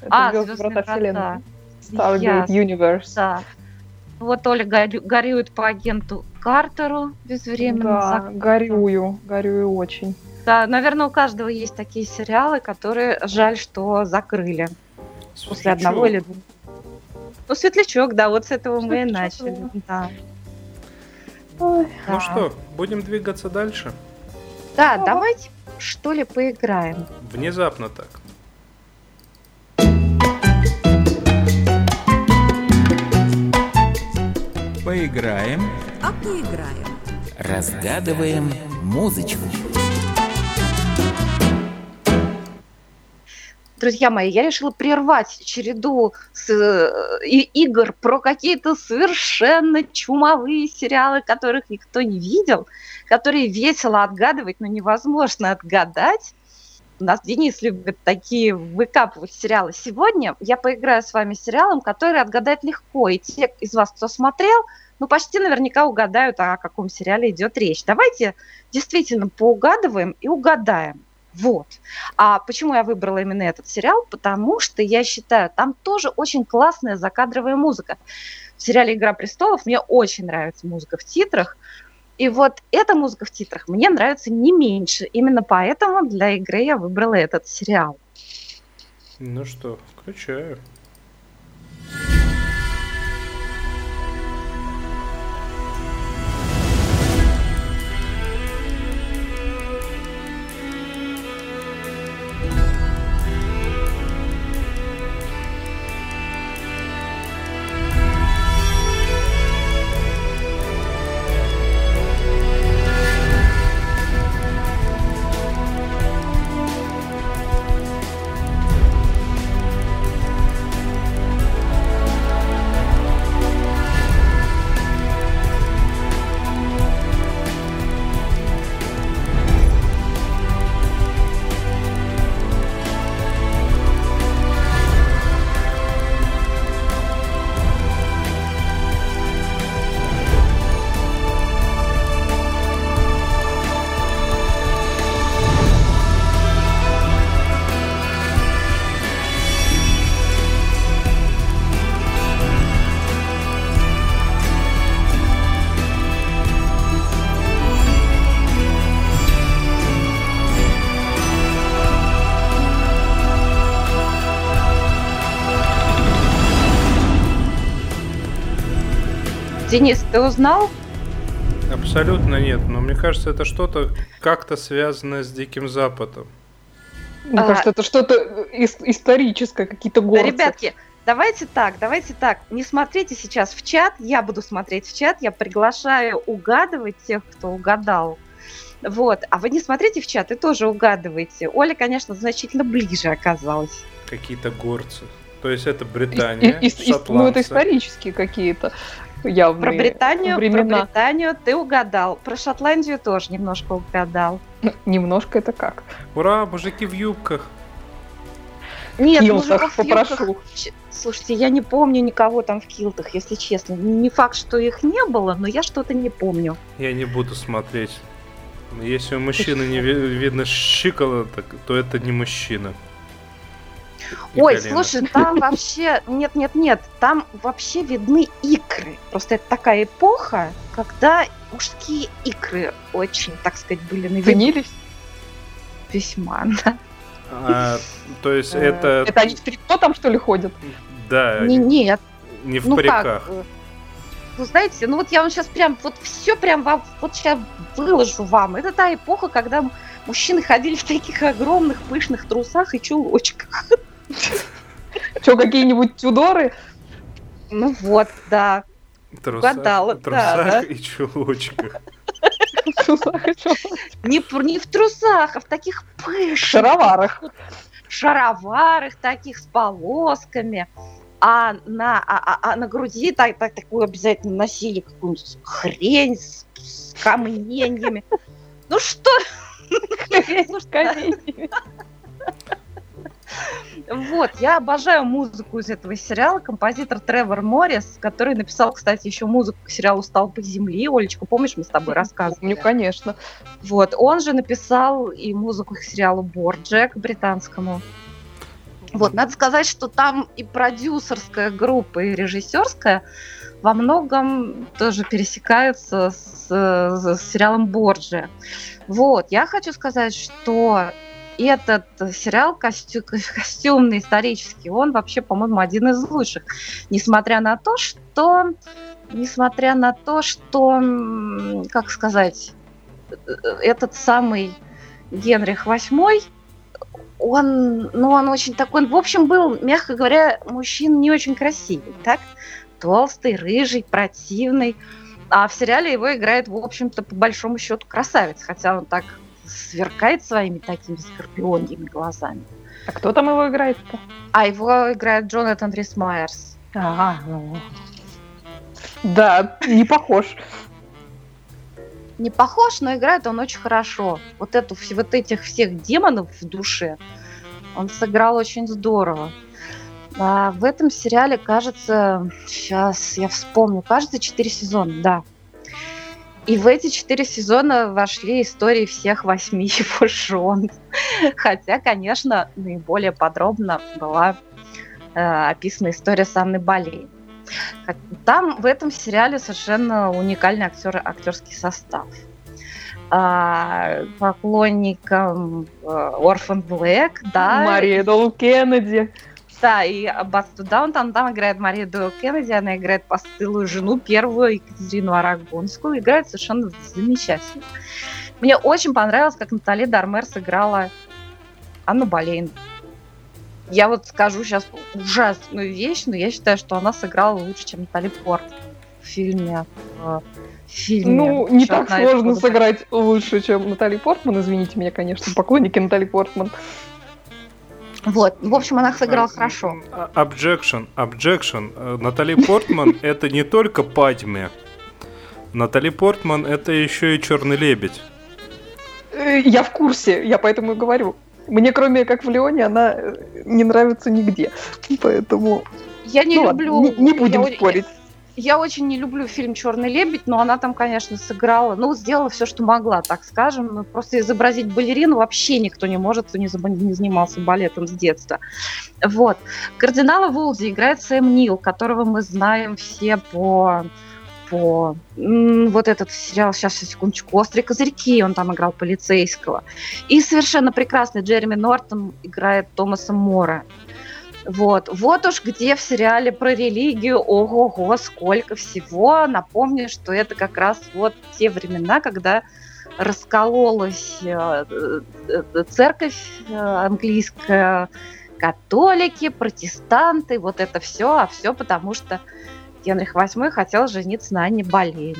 Это А, «Звездные «Звездные врата врата». вселенной. Stargate. Universe. Да. Вот Оля горю- горюет по агенту Картеру безвременно. Да, зак- горюю, горюю очень. Да, наверное, у каждого есть такие сериалы, которые жаль, что закрыли. После одного или двух. Ну, светлячок, да, вот с этого мы и Светлячок, начали. Да. Ой. Ну Да. что, будем двигаться дальше? Да, давайте что ли поиграем. Внезапно так. Поиграем. А поиграем. Разгадываем музычку. Друзья мои, я решила прервать череду с, э, игр про какие-то совершенно чумовые сериалы, которых никто не видел, которые весело отгадывать, но невозможно отгадать. У нас Денис любит такие выкапывать сериалы. Сегодня я поиграю с вами сериалом, который отгадать легко. И те из вас, кто смотрел, ну, почти наверняка угадают, о каком сериале идет речь. Давайте действительно поугадываем и угадаем. Вот. А почему я выбрала именно этот сериал? Потому что я считаю, там тоже очень классная закадровая музыка. В сериале «Игра престолов» мне очень нравится музыка в титрах. И вот эта музыка в титрах мне нравится не меньше. Именно поэтому для игры я выбрала этот сериал. Ну что, включаю. Денис, ты узнал? Абсолютно нет, но мне кажется, это что-то как-то связанное с Диким Западом. Мне А. кажется, это что-то ис- историческое, какие-то Да, горцы. ребятки, давайте так, давайте так. Не смотрите сейчас в чат, я буду смотреть в чат, я приглашаю угадывать тех, кто угадал. Вот, а вы не смотрите в чат и тоже угадывайте. Оля, конечно, значительно ближе оказалась. Какие-то горцы. То есть это Британия, ис- ис- ну, это исторические какие-то явные Про Британию, про времена. Британию ты угадал. Про Шотландию тоже немножко угадал. Немножко это как? Ура, мужики в юбках. Нет, Килтах в юбках- попрошу. Ч- Слушайте, я не помню никого там в килтах, если честно. Не факт, что их не было, но я что-то не помню. Я не буду смотреть. Если у мужчины не ви- видно щиколоток, то это не мужчина. И Ой, колено. слушай, там вообще... Нет, нет, нет, там вообще видны икры. Просто это такая эпоха, когда мужские икры очень, так сказать, были на виду Ценились? весьма. да. А, то есть Э, это... Это они в трико там, что ли, ходят? Да, Не, нет, Не в ну париках. как, э, вы знаете, ну вот я вам сейчас прям, вот все прям вам, вот сейчас выложу вам. Это та эпоха, когда мужчины ходили в таких огромных пышных трусах и чулочках. Что, какие-нибудь тюдоры? Ну вот, да. Трусах, Угадала, да, трусах да. и чулочках. Не, не в трусах, а в таких пышных шароварах. шароварах таких с полосками. А на, а, а- а на груди так, так, такую обязательно носили какую-нибудь хрень с, с каменьями. Ну что? Ну? Вот, я обожаю музыку из этого сериала. Композитор Тревор Моррис, который написал, кстати, еще музыку к сериалу «Столпы земли». Олечка, помнишь, мы с тобой рассказывали? Помню, конечно. Вот, он же написал и музыку к сериалу «Борджек» британскому. Вот, надо сказать, что там и продюсерская группа, и режиссерская во многом тоже пересекаются с, с сериалом «Борджи». Вот, я хочу сказать, что этот сериал костю- костюмный, исторический, он вообще, по-моему, один из лучших. Несмотря на то, что... Несмотря на то, что... Как сказать? э, Этот самый Генрих VIII, он, ну, он очень такой, он, в общем, был, мягко говоря, мужчина не очень красивый, так? Толстый, рыжий, противный. А в сериале его играет, в общем-то, по большому счету красавец, хотя он так сверкает своими такими скорпионьими глазами. А кто там его играет-то? А его играет Джонатан Рис Майерс. Ага, ну. Да, не похож. Не похож, но играет он очень хорошо. Вот эту, вот этих всех демонов в душе он сыграл очень здорово. А в этом сериале, кажется, сейчас я вспомню, кажется, четыре сезона, да. И в эти четыре сезона вошли истории всех восьми его жен. Хотя, конечно, наиболее подробно была э, описана история с Анной Болейн. Хот- Там в этом сериале совершенно уникальный актер, актерский состав. А, поклонникам э, Orphan Black, да, Мария Дол Кеннеди. Да, и Аббатство Даунтон, там играет Мария Дойл Кеннеди, она играет постылую жену, первую Екатерину Арагонскую, играет совершенно замечательно. Мне очень понравилось, как Натали Дармер сыграла Анну Болейн. Я вот скажу сейчас ужасную вещь, но я считаю, что она сыграла лучше, чем Натали Порт в фильме. В фильме Ну, не так «Черная сложно исхода». сыграть лучше, чем Натали Портман. Извините меня, конечно, поклонники Натали Портман. Вот, в общем, она сыграла хорошо. А- Objection, objection. Э, Натали Портман это не только Падме. Натали Портман это еще и Черный лебедь. Э, Я в курсе, я поэтому и говорю. Мне, кроме как в Леоне, она э, не нравится нигде. Поэтому Я не ну ладно, люблю... не, не будем я- спорить. Я очень не люблю фильм Черный лебедь, но она там, конечно, сыграла, ну, сделала все, что могла, так скажем. Ну, просто изобразить балерину вообще никто не может, кто не, не занимался балетом с детства. Вот. Кардинала Волди играет Сэм Нил, которого мы знаем все по по вот этот сериал, сейчас, секундочку, «Острые козырьки», он там играл полицейского. И совершенно прекрасный Джереми Нортон играет Томаса Мора. Вот. Вот уж где в сериале про религию, ого-го, сколько всего. Напомню, что это как раз вот те времена, когда раскололась э, э, церковь э, английская, католики, протестанты, вот это все, а все потому что Генрих VIII хотел жениться на Анне Болейн.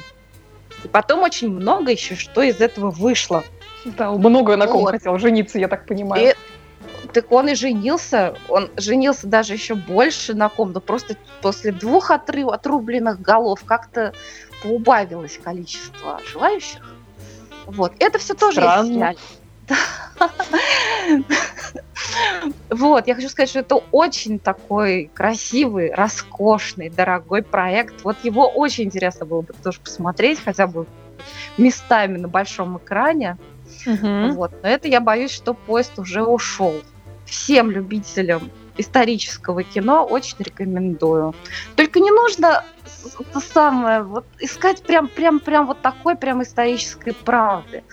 И потом очень много еще что из этого вышло. Да, много на ком Вот. хотел жениться, я так понимаю. Так он и женился, он женился даже еще больше на ком, но просто после двух отрыв, отрубленных голов как-то поубавилось количество желающих. Вот, это все тоже Странно. Вот, я хочу сказать, что это очень такой красивый, роскошный, дорогой проект. Вот его очень интересно было бы тоже посмотреть, хотя бы местами на большом экране. Мгм. Вот. Но это я боюсь, что поезд уже ушел. Всем любителям исторического кино очень рекомендую. Только не нужно это самое, вот искать прям, прям, прям вот такой прям исторической правды.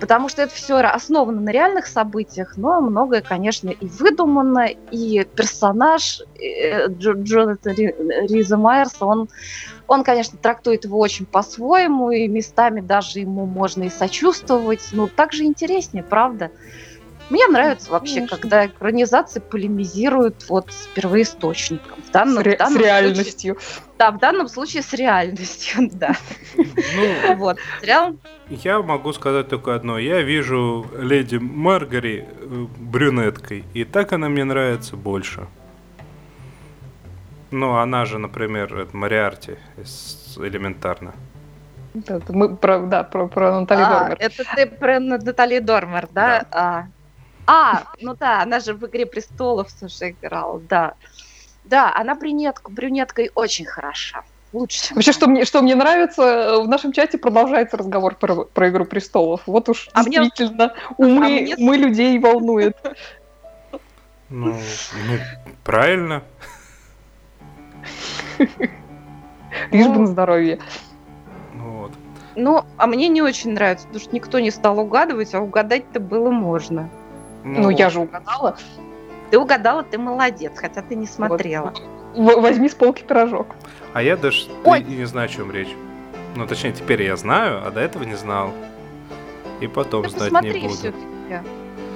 потому что это все основано на реальных событиях, но многое, конечно, и выдумано, и персонаж э, Джо, Джонатан Риза Майерса, он, он, конечно, трактует его очень по-своему, и местами даже ему можно и сочувствовать, но также интереснее, правда? Мне нравится вообще, Конечно. когда экранизации полемизируют вот с первоисточником. В данном, с, ре- в данном с реальностью. Случае, да, в данном случае с реальностью, да. Ну, вот, сериал... Я могу сказать только одно. Я вижу леди Маргари э, брюнеткой, и так она мне нравится больше. Ну, она же, например, это Мариарти элементарно. Это мы про, да, про, про Натали а, Дормер. Это ты про Натали Дормер, да? да. А, а, ну да, она же в «Игре престолов» тоже играла, да. Да, она брюнетка, брюнеткой очень хороша. Лучше. Вообще, что мне, что мне нравится, в нашем чате продолжается разговор про, про «Игру престолов». Вот уж а действительно, мне... умы, а мне... умы людей волнует. Ну, ну правильно. Лишь бы на здоровье. Вот. Ну, а мне не очень нравится, потому что никто не стал угадывать, а угадать-то было можно. Ну, ну я же угадала. Ты угадала, ты молодец, хотя ты не смотрела. Вот. Возьми с полки пирожок. А я даже Ой. не знаю, о чем речь. Ну, точнее, теперь я знаю, а до этого не знал. И потом ты знать не буду. все-таки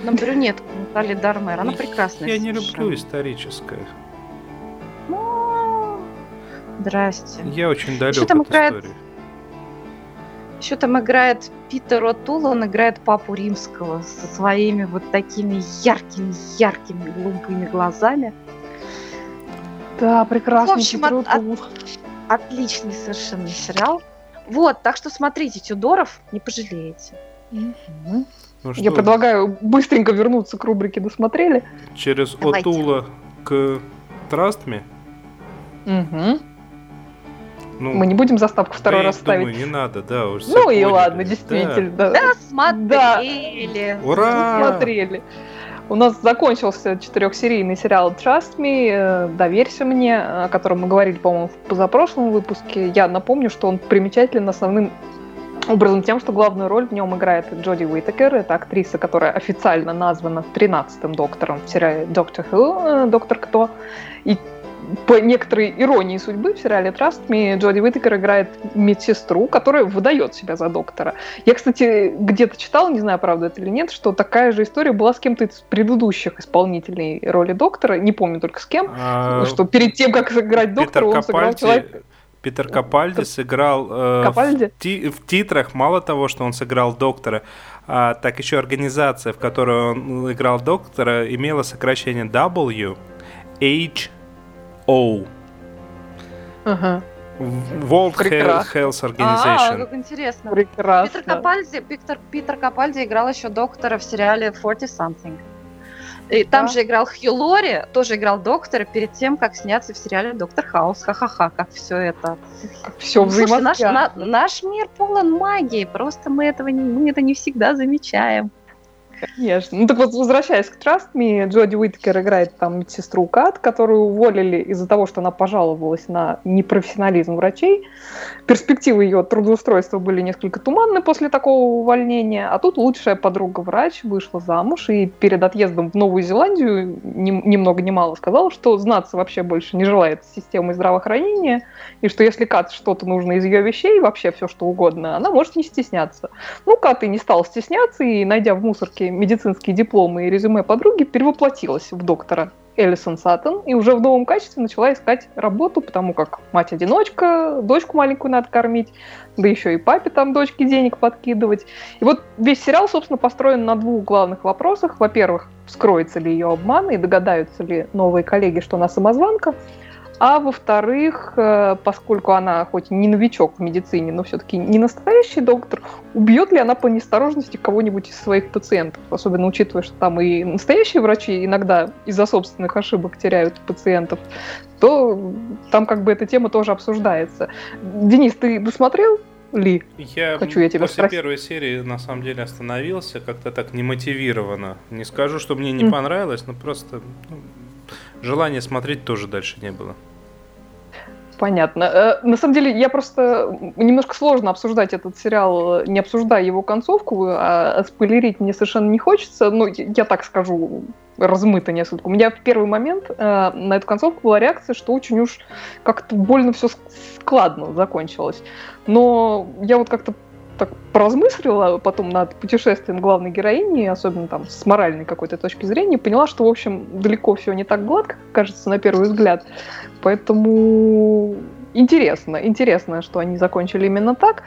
на брюнетку Натали Дармер. Она прекрасная. Я не люблю историческое. Ну, здрасте. Я очень далек от истории. Еще там играет Питер Отул, он играет папу римского со своими вот такими яркими-яркими глупыми глазами. Да, прекрасный в общем, Питер от, от, отличный совершенно сериал. Вот, так что смотрите, Тюдоров, не пожалеете. Угу. Ну, Я предлагаю быстренько вернуться к рубрике «Досмотрели». Через Давайте. Отула к Трастме? Угу. Ну, Мы не будем заставку второй да раз ставить. Думаю, не надо, да, уж Ну и ладно, действительно. Да, да смотрели. Да. Ура! Смотрели. У нас закончился четырехсерийный сериал Trust Me, э, Доверься мне, о котором мы говорили, по-моему, в позапрошлом выпуске. Я напомню, что он примечателен основным образом тем, что главную роль в нем играет Джоди Уитакер. Это актриса, которая официально названа 13-м доктором в сериале «Доктор Ху», э, «Доктор Кто». И по некоторой иронии судьбы в сериале Trust Me Джоди Уитакер играет медсестру, которая выдает себя за доктора. Я, кстати, где-то читала, не знаю, правда это или нет, что такая же история была с кем-то из предыдущих исполнителей роли доктора, не помню только с кем, а... что перед тем, как сыграть доктора, он сыграл человека... Питер Капальди сыграл э, Капальди? В, ти- в титрах, мало того, что он сыграл доктора, а, так еще организация, в которой он играл доктора, имела сокращение W, H, O. Ага. World Прекрасно. Health Organization. А, как интересно. Прекрасно. Питер Капальди, Питер, Питер Капальди играл еще доктора в сериале 40 Something. И там же играл Хью Лори, тоже играл доктора перед тем, как сняться в сериале Доктор Хаус. Ха-ха-ха, как все это. Все Слушай, наш, на, наш мир полон магии, просто мы этого не, мы это не всегда замечаем. Конечно. Ну так вот, возвращаясь к Trust Me, Джоди Уиткер играет там медсестру Кат, которую уволили из-за того, что она пожаловалась на непрофессионализм врачей. Перспективы ее трудоустройства были несколько туманны после такого увольнения, а тут лучшая подруга-врач вышла замуж и перед отъездом в Новую Зеландию ни, ни много ни мало сказала, что знаться вообще больше не желает системы здравоохранения, и что если Кат что-то нужно из ее вещей, вообще все что угодно, она может не стесняться. Ну, Кат и не стал стесняться, и, найдя в мусорке медицинские дипломы и резюме подруги, перевоплотилась в доктора Элисон Саттон и уже в новом качестве начала искать работу, потому как мать-одиночка, дочку маленькую надо кормить, да еще и папе там дочке денег подкидывать. И вот весь сериал, собственно, построен на двух главных вопросах. Во-первых, скроется ли ее обман и догадаются ли новые коллеги, что она самозванка. А во-вторых, э, поскольку она хоть не новичок в медицине, но все-таки не настоящий доктор, убьет ли она по неосторожности кого-нибудь из своих пациентов? Особенно учитывая, что там и настоящие врачи иногда из-за собственных ошибок теряют пациентов, то там как бы эта тема тоже обсуждается. Денис, ты досмотрел ли? Я Хочу я тебя после спросить. первой серии на самом деле остановился как-то так немотивированно. Не скажу, что мне не mm. понравилось, но просто ну, желания смотреть тоже дальше не было. Понятно. Э, на самом деле, я просто немножко сложно обсуждать этот сериал, не обсуждая его концовку, а спойлерить мне совершенно не хочется. Но я так скажу, размыто несколько. У меня в первый момент э, на эту концовку была реакция, что очень уж как-то больно все складно закончилось. Но я вот как-то так поразмыслила потом над путешествием главной героини, особенно там с моральной какой-то точки зрения, поняла, что, в общем, далеко все не так гладко, как кажется на первый взгляд. Поэтому интересно, интересно, что они закончили именно так.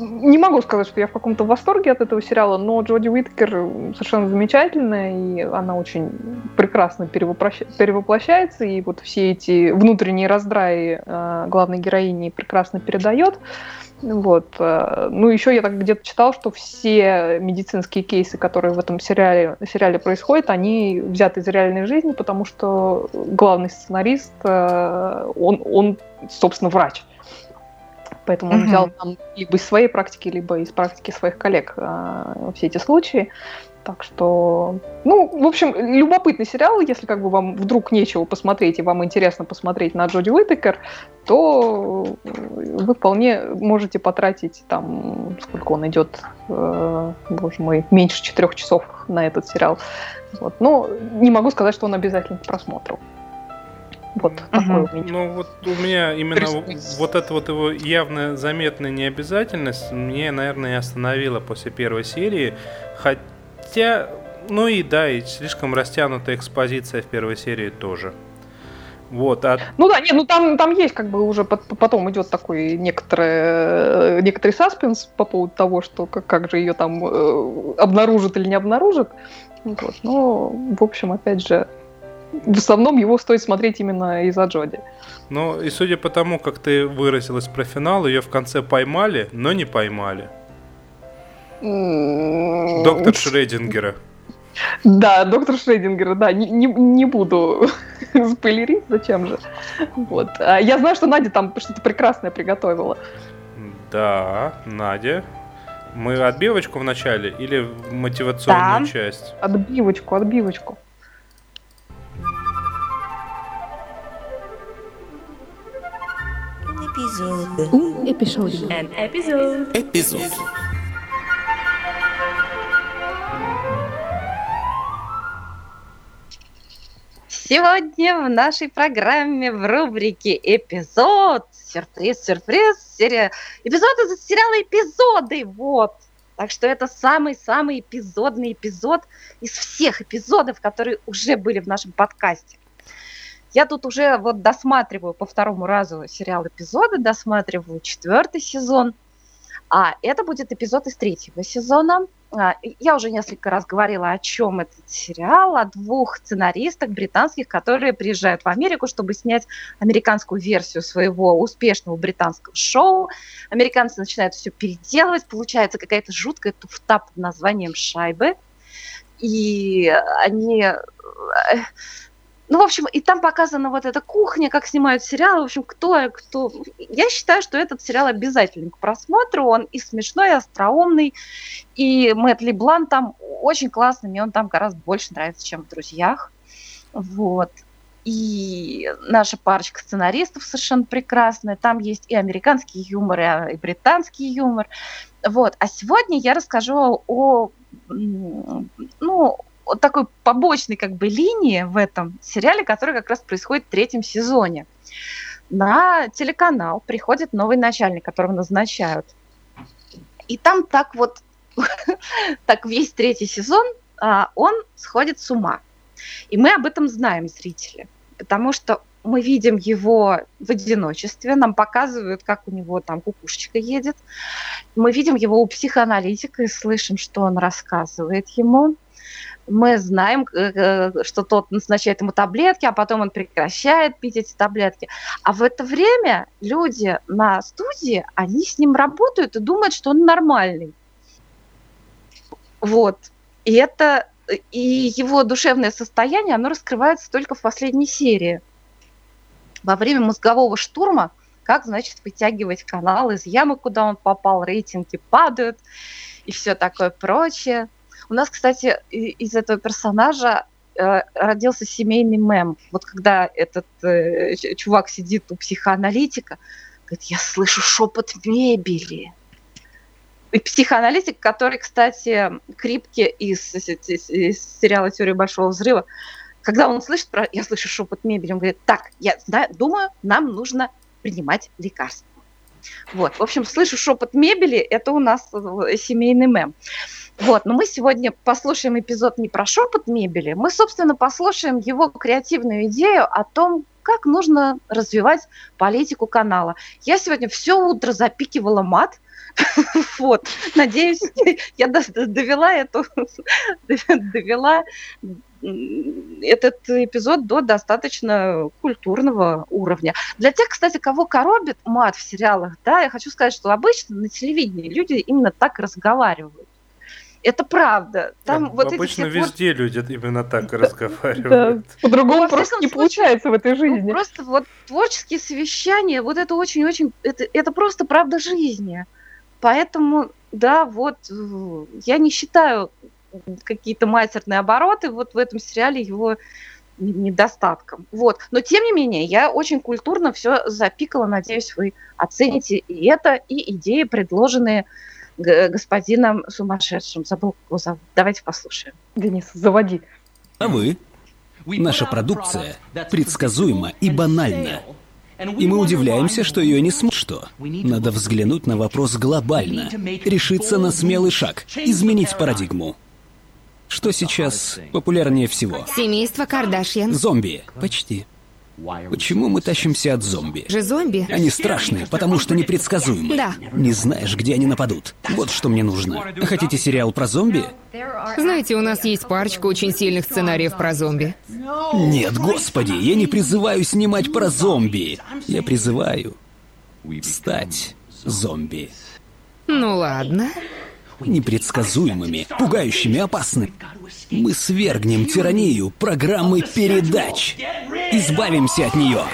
Не могу сказать, что я в каком-то восторге от этого сериала, но Джоди Уиткер совершенно замечательная, и она очень прекрасно перевоплощается, и вот все эти внутренние раздраи э, главной героини прекрасно передает. Вот. Э, ну, еще я так где-то читал, что все медицинские кейсы, которые в этом сериале, сериале происходят, они взяты из реальной жизни, потому что главный сценарист, э, он, он собственно, врач. Поэтому он взял там либо из своей практики, либо из практики своих коллег э, все эти случаи. Так что, ну, в общем, любопытный сериал. Если как бы вам вдруг нечего посмотреть и вам интересно посмотреть на Джоди Уитекер, то вы вполне можете потратить там, сколько он идет, э, боже мой, меньше четырех часов на этот сериал. Вот. Но не могу сказать, что он обязательно к просмотру. Вот угу. такой у меня. Ну вот у меня именно вот эта вот его явная заметная необязательность мне, наверное, и остановила после первой серии. Хотя, ну и да, и слишком растянутая экспозиция в первой серии тоже. Вот, а... Ну да, нет, ну там, там есть как бы уже потом идет такой некоторый, э, некоторый саспенс по поводу того, что как, как же ее там э, обнаружат или не обнаружат. Вот. Но, в общем, опять же, в основном его стоит смотреть именно из-за Джоди. Ну, и судя по тому, как ты выразилась про финал, ее в конце поймали, но не поймали. Доктор Шредингера. Да, доктор Шредингера, да, не, не, не буду спойлерить, зачем же. Вот. А я знаю, что Надя там что-то прекрасное приготовила. Да, Надя. Мы отбивочку в начале или мотивационную да. часть? Отбивочку, отбивочку. Эпизод. An episode. Эпизод. Сегодня в нашей программе в рубрике «Эпизод», сюрприз, сюрприз, серия, эпизод из сериала «Эпизоды», вот. Так что это самый-самый эпизодный эпизод из всех эпизодов, которые уже были в нашем подкасте. Я тут уже вот досматриваю по второму разу сериал «Эпизоды», досматриваю четвертый сезон, а это будет эпизод из третьего сезона – я уже несколько раз говорила, о чем этот сериал, о двух сценаристах британских, которые приезжают в Америку, чтобы снять американскую версию своего успешного британского шоу. Американцы начинают все переделывать, получается какая-то жуткая туфта под названием «Шайбы». И они э, ну, в общем, и там показана вот эта кухня, как снимают сериалы, в общем, кто, кто... Я считаю, что этот сериал обязательный к просмотру, он и смешной, и остроумный, и Мэтт Леблан там очень классный, мне он там гораздо больше нравится, чем в «Друзьях». Вот. И наша парочка сценаристов совершенно прекрасная. Там есть и американский юмор, и британский юмор. Вот. А сегодня я расскажу о, ну, вот такой побочной как бы линии в этом сериале, который как раз происходит в третьем сезоне. На телеканал приходит новый начальник, которого назначают. И там так вот, так весь третий сезон а, он сходит с ума. И мы об этом знаем, зрители. Потому что мы видим его в одиночестве, нам показывают, как у него там кукушечка едет. Мы видим его у психоаналитика и слышим, что он рассказывает ему мы знаем, э, э, что тот назначает ему таблетки, а потом он прекращает пить эти таблетки. А в это время люди на студии, они с ним работают и думают, что он нормальный. Вот. И это и его душевное состояние, оно раскрывается только в последней серии. Во время мозгового штурма, как, значит, вытягивать канал из ямы, куда он попал, рейтинги падают и все такое прочее. У нас, кстати, из этого персонажа э, родился семейный мем. Вот когда этот э, чувак сидит у психоаналитика, говорит, я слышу шепот мебели. И психоаналитик, который, кстати, Крипке из, из, из, сериала «Теория большого взрыва», когда он слышит про «я слышу шепот мебели», он говорит, так, я знаю, думаю, нам нужно принимать лекарства. Вот, в общем, слышу шепот мебели, это у нас э, семейный мем. Вот, но мы сегодня послушаем эпизод не про шепот мебели, мы, собственно, послушаем его креативную идею о том, как нужно развивать политику канала. Я сегодня все утро запикивала мат, вот, надеюсь, я довела эту, довела этот эпизод до достаточно культурного уровня. Для тех, кстати, кого коробит мат в сериалах, да, я хочу сказать, что обычно на телевидении люди именно так разговаривают. Это правда. Там да, вот обычно эти везде твор... люди именно так разговаривают. Да. По-другому просто не случае, получается в этой жизни. Ну, просто вот творческие совещания, вот это очень-очень, это, это просто правда жизни. Поэтому, да, вот я не считаю какие-то матерные обороты вот в этом сериале его недостатком. Вот. Но тем не менее, я очень культурно все запикала. Надеюсь, вы оцените и это, и идеи, предложенные господином сумасшедшим. Забыл, его зовут. Давайте послушаем. Денис, заводи. А вы? Наша продукция предсказуема и банальна. И мы удивляемся, что ее не смог. Что? Надо взглянуть на вопрос глобально, решиться на смелый шаг, изменить парадигму. Что сейчас популярнее всего? Семейство Кардашьян. Зомби. Почти. Почему мы тащимся от зомби? Же зомби? Они страшные, потому что непредсказуемы. Да. Не знаешь, где они нападут. Вот что мне нужно. Хотите сериал про зомби? Знаете, у нас есть парочка очень сильных сценариев про зомби. Нет, господи, я не призываю снимать про зомби. Я призываю стать зомби. Ну ладно непредсказуемыми, пугающими, опасными. Мы свергнем тиранию программы передач. Избавимся от нее.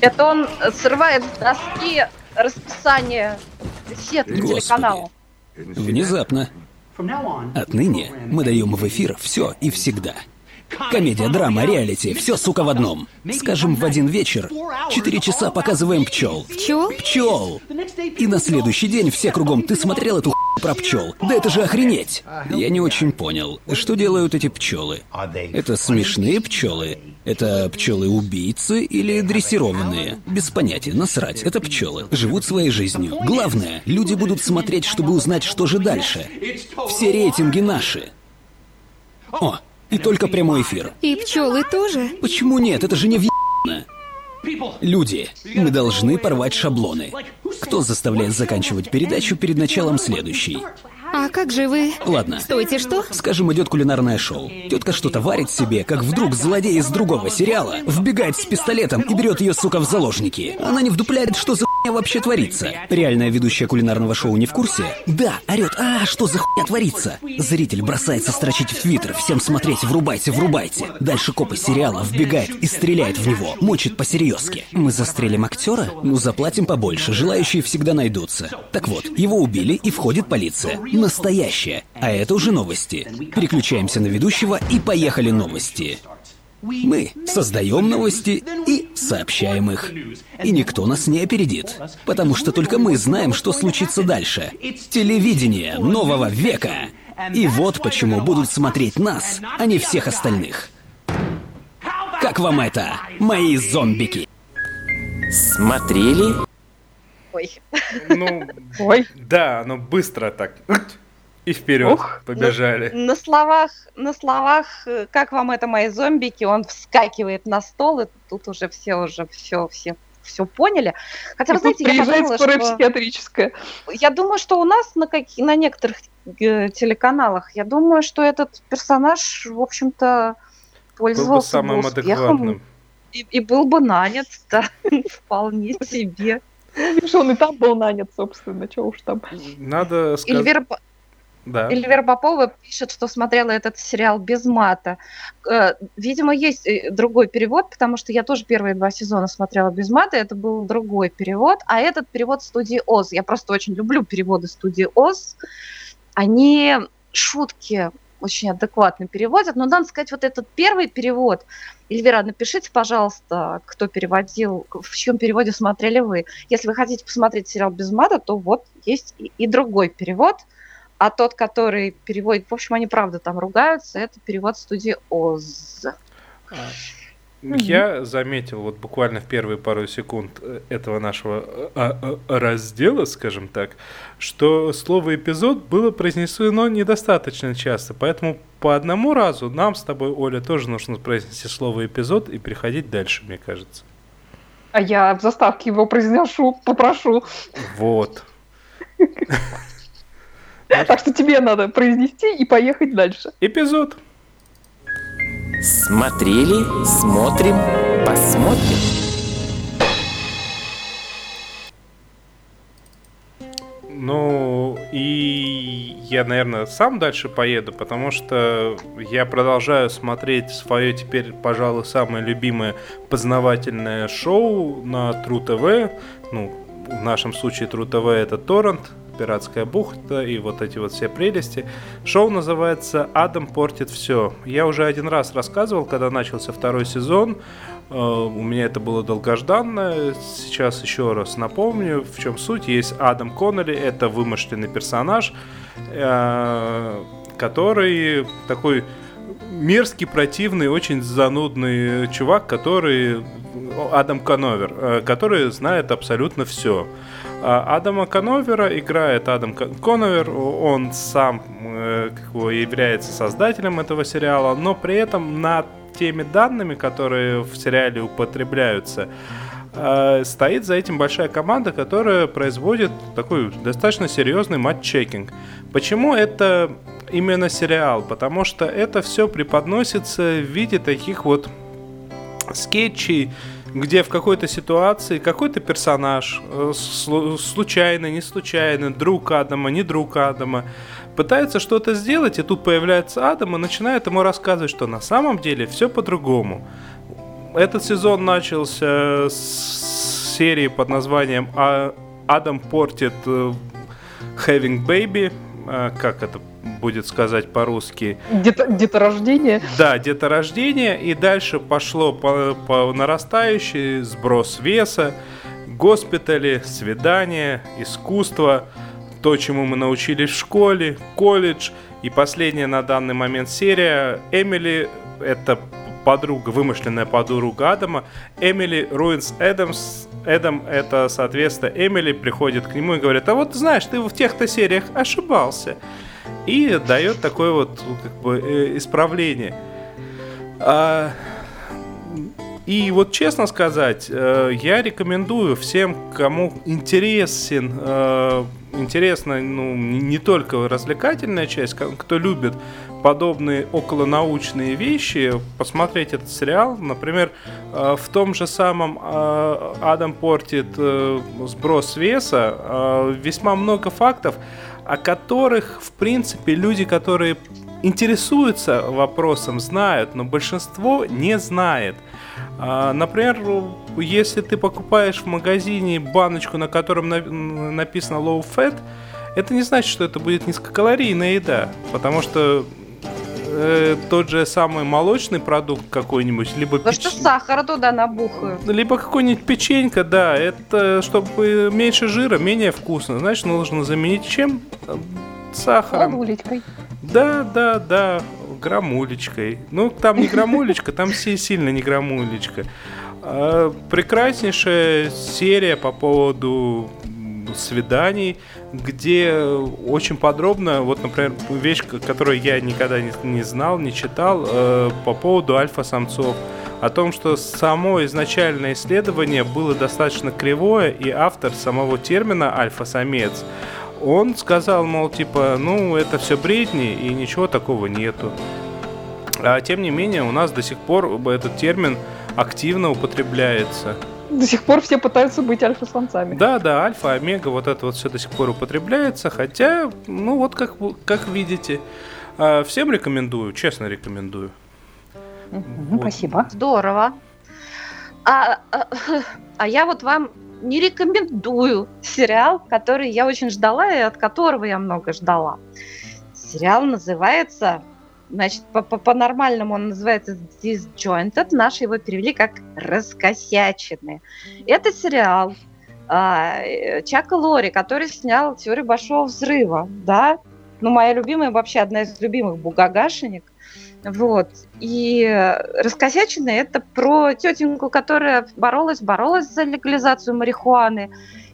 Это он срывает с доски расписание сетки телеканала. Внезапно. Отныне мы даем в эфир все и всегда. Комедия, драма, реалити, все, сука, в одном. Скажем, в один вечер, четыре часа показываем пчел. Пчел? Пчел! И на следующий день все кругом, ты смотрел эту про пчел? Да это же охренеть! Я не очень понял, что делают эти пчелы? Это смешные пчелы? Это пчелы-убийцы или дрессированные? Без понятия, насрать, это пчелы. Живут своей жизнью. Главное, люди будут смотреть, чтобы узнать, что же дальше. Все рейтинги наши. О, и только прямой эфир. И пчелы тоже? Почему нет? Это же не въебано. Люди, мы должны порвать шаблоны. Кто заставляет заканчивать передачу перед началом следующей? А как же вы? Ладно. Стойте, что? Скажем, идет кулинарное шоу. Тетка что-то варит себе, как вдруг злодей из другого сериала вбегает с пистолетом и берет ее, сука, в заложники. Она не вдупляет, что за вообще творится. Реальная ведущая кулинарного шоу не в курсе? Да, орет, а, что за хуйня творится? Зритель бросается строчить в твиттер, всем смотреть, врубайте, врубайте. Дальше коп из сериала вбегает и стреляет в него, мочит по-серьезки. Мы застрелим актера? Ну, заплатим побольше, желающие всегда найдутся. Так вот, его убили и входит полиция настоящее. А это уже новости. Переключаемся на ведущего и поехали новости. Мы создаем новости и сообщаем их. И никто нас не опередит. Потому что только мы знаем, что случится дальше. Телевидение нового века. И вот почему будут смотреть нас, а не всех остальных. Как вам это, мои зомбики? Смотрели? Ой. Ну, Ой. да, но быстро так. И вперед Ух. побежали. На, на словах, на словах, э, как вам это мои зомбики, он вскакивает на стол, и тут уже все уже все, все все поняли. Хотя, вы И тут знаете, я приезжает подумала, скорая что... психиатрическая. Я думаю, что у нас на, каки- на некоторых э, телеканалах, я думаю, что этот персонаж, в общем-то, Был бы пользовался самым бы успехом адекватным. и, и был бы нанят, да, вполне себе. Видишь, он и там был нанят, собственно, что уж там. Надо сказать... Эльвира, Да. Эльвира Попова пишет, что смотрела этот сериал без мата. Э, Видимо, есть э, другой перевод, потому что я тоже первые два сезона смотрела без мата, это был другой перевод, а этот перевод студии ОЗ. Я просто очень люблю переводы студии ОЗ. Они шутки очень адекватно переводят. Но надо сказать, вот этот первый перевод, Эльвира, напишите, пожалуйста, кто переводил, в чьем переводе смотрели вы. Если вы хотите посмотреть сериал без мата, то вот есть и, и другой перевод. А тот, который переводит, в общем, они правда там ругаются, это перевод студии ОЗ. А, я заметил вот буквально в первые пару секунд э, этого нашего а, а, раздела, скажем так, что слово эпизод было произнесено недостаточно часто, поэтому по одному разу нам с тобой, Оля, тоже нужно произнести слово эпизод и переходить дальше, мне кажется. А я в заставке его произношу, попрошу. Вот. Так что тебе надо произнести и поехать дальше. Эпизод. Смотрели, смотрим, посмотрим. Ну, и я, наверное, сам дальше поеду, потому что я продолжаю смотреть свое теперь, пожалуй, самое любимое познавательное шоу на True TV. Ну, в нашем случае True TV это Торрент, Пиратская бухта и вот эти вот все прелести. Шоу называется «Адам портит все». Я уже один раз рассказывал, когда начался второй сезон. Э, у меня это было долгожданно. Сейчас еще раз напомню, в чем суть. Есть Адам Коннелли, это вымышленный персонаж, э, который такой мерзкий, противный, очень занудный чувак, который Адам Коновер, э, который знает абсолютно все. А Адама Коновера играет Адам Коновер, он сам э, как бы, является создателем этого сериала, но при этом над теми данными, которые в сериале употребляются, э, стоит за этим большая команда, которая производит такой достаточно серьезный матч-чекинг. Почему это именно сериал? Потому что это все преподносится в виде таких вот скетчей, где в какой-то ситуации какой-то персонаж, э, случайно, не случайно, друг Адама, не друг Адама, пытается что-то сделать, и тут появляется Адам и начинает ему рассказывать, что на самом деле все по-другому. Этот сезон начался с серии под названием «А, «Адам портит э, Having Baby», э, как это будет сказать по-русски. Дето, деторождение. Да, деторождение. И дальше пошло по, по нарастающей сброс веса, госпитали, свидания, искусство, то, чему мы научились в школе, колледж. И последняя на данный момент серия Эмили, это подруга, вымышленная подруга Адама, Эмили Руинс Эдамс. Эдам это, соответственно, Эмили приходит к нему и говорит, а вот знаешь, ты в тех-то сериях ошибался и дает такое вот как бы э, исправление. А, и вот честно сказать, э, я рекомендую всем, кому интересен, э, интересна ну, не только развлекательная часть, кто любит подобные околонаучные вещи, посмотреть этот сериал. Например, в том же самом Адам портит сброс веса весьма много фактов, о которых, в принципе, люди, которые интересуются вопросом, знают, но большинство не знает. А, например, если ты покупаешь в магазине баночку, на котором написано low fat, это не значит, что это будет низкокалорийная еда, потому что э, тот же самый молочный продукт какой-нибудь, либо печ... что сахара туда набухают. Либо какой-нибудь печенька, да, это чтобы меньше жира, менее вкусно. Значит, нужно заменить чем? Сахаром. Грамулечкой. Да, да, да, грамулечкой. Ну, там не грамулечка, там сильно не грамулечка. А, прекраснейшая серия по поводу свиданий, где очень подробно, вот, например, вещь, которую я никогда не, не знал, не читал, э, по поводу альфа-самцов, о том, что само изначальное исследование было достаточно кривое, и автор самого термина альфа-самец, он сказал, мол, типа, ну, это все бредни, и ничего такого нету. А тем не менее, у нас до сих пор этот термин активно употребляется до сих пор все пытаются быть альфа-самцами. Да, да, альфа, омега, вот это вот все до сих пор употребляется, хотя, ну вот как, как видите, а, всем рекомендую, честно рекомендую. вот. Спасибо. Здорово. А, а, а я вот вам не рекомендую сериал, который я очень ждала и от которого я много ждала. Сериал называется, значит, по-нормальному он называется Disjointed. Наши его перевели как «Раскосяченные». Это сериал а, Чака Лори, который снял «Теорию большого взрыва», да, ну, моя любимая, вообще одна из любимых Бугагашиник. Вот. И раскосяченная это про тетеньку, которая боролась, боролась за легализацию марихуаны.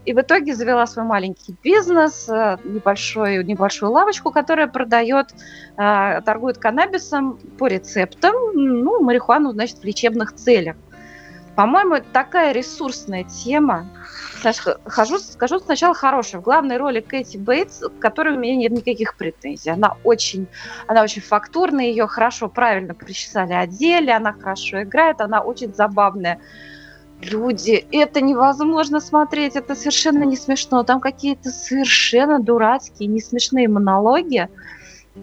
И в итоге завела свой маленький бизнес, э, небольшой, небольшую лавочку, которая продает, э, торгует каннабисом по рецептам, ну, марихуану, значит, в лечебных целях. По-моему, такая ресурсная тема. Хожу, скажу сначала хорошая. В главной роли Кэти Бейтс, к которой у меня нет никаких претензий. Она очень, она очень фактурная, ее хорошо, правильно причесали, одели, она хорошо играет, она очень забавная. Люди, это невозможно смотреть, это совершенно не смешно. Там какие-то совершенно дурацкие, не смешные монологи.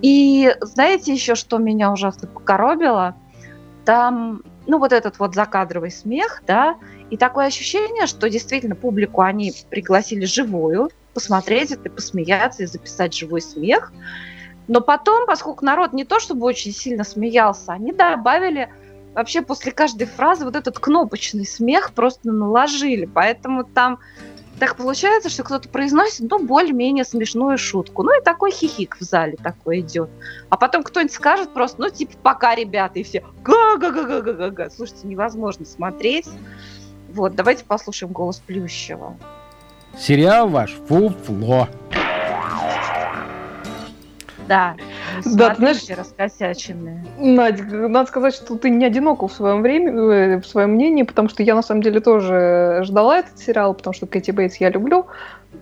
И знаете еще, что меня ужасно покоробило? Там ну, вот этот вот закадровый смех, да, и такое ощущение, что действительно публику они пригласили живую, посмотреть это, посмеяться и записать живой смех. Но потом, поскольку народ не то чтобы очень сильно смеялся, они добавили вообще после каждой фразы вот этот кнопочный смех просто наложили. Поэтому там так получается, что кто-то произносит, ну, более-менее смешную шутку. Ну, и такой хихик в зале такой идет. А потом кто-нибудь скажет просто, ну, типа, пока, ребята, и все га-га-га-га-га-га. Слушайте, невозможно смотреть. Вот, давайте послушаем голос Плющева. Сериал ваш фуфло. Да. Да, ты знаешь, раскосяченные. Надь, надо сказать, что ты не одинока в своем времени, э, в своем мнении, потому что я на самом деле тоже ждала этот сериал, потому что Кэти Бейтс я люблю.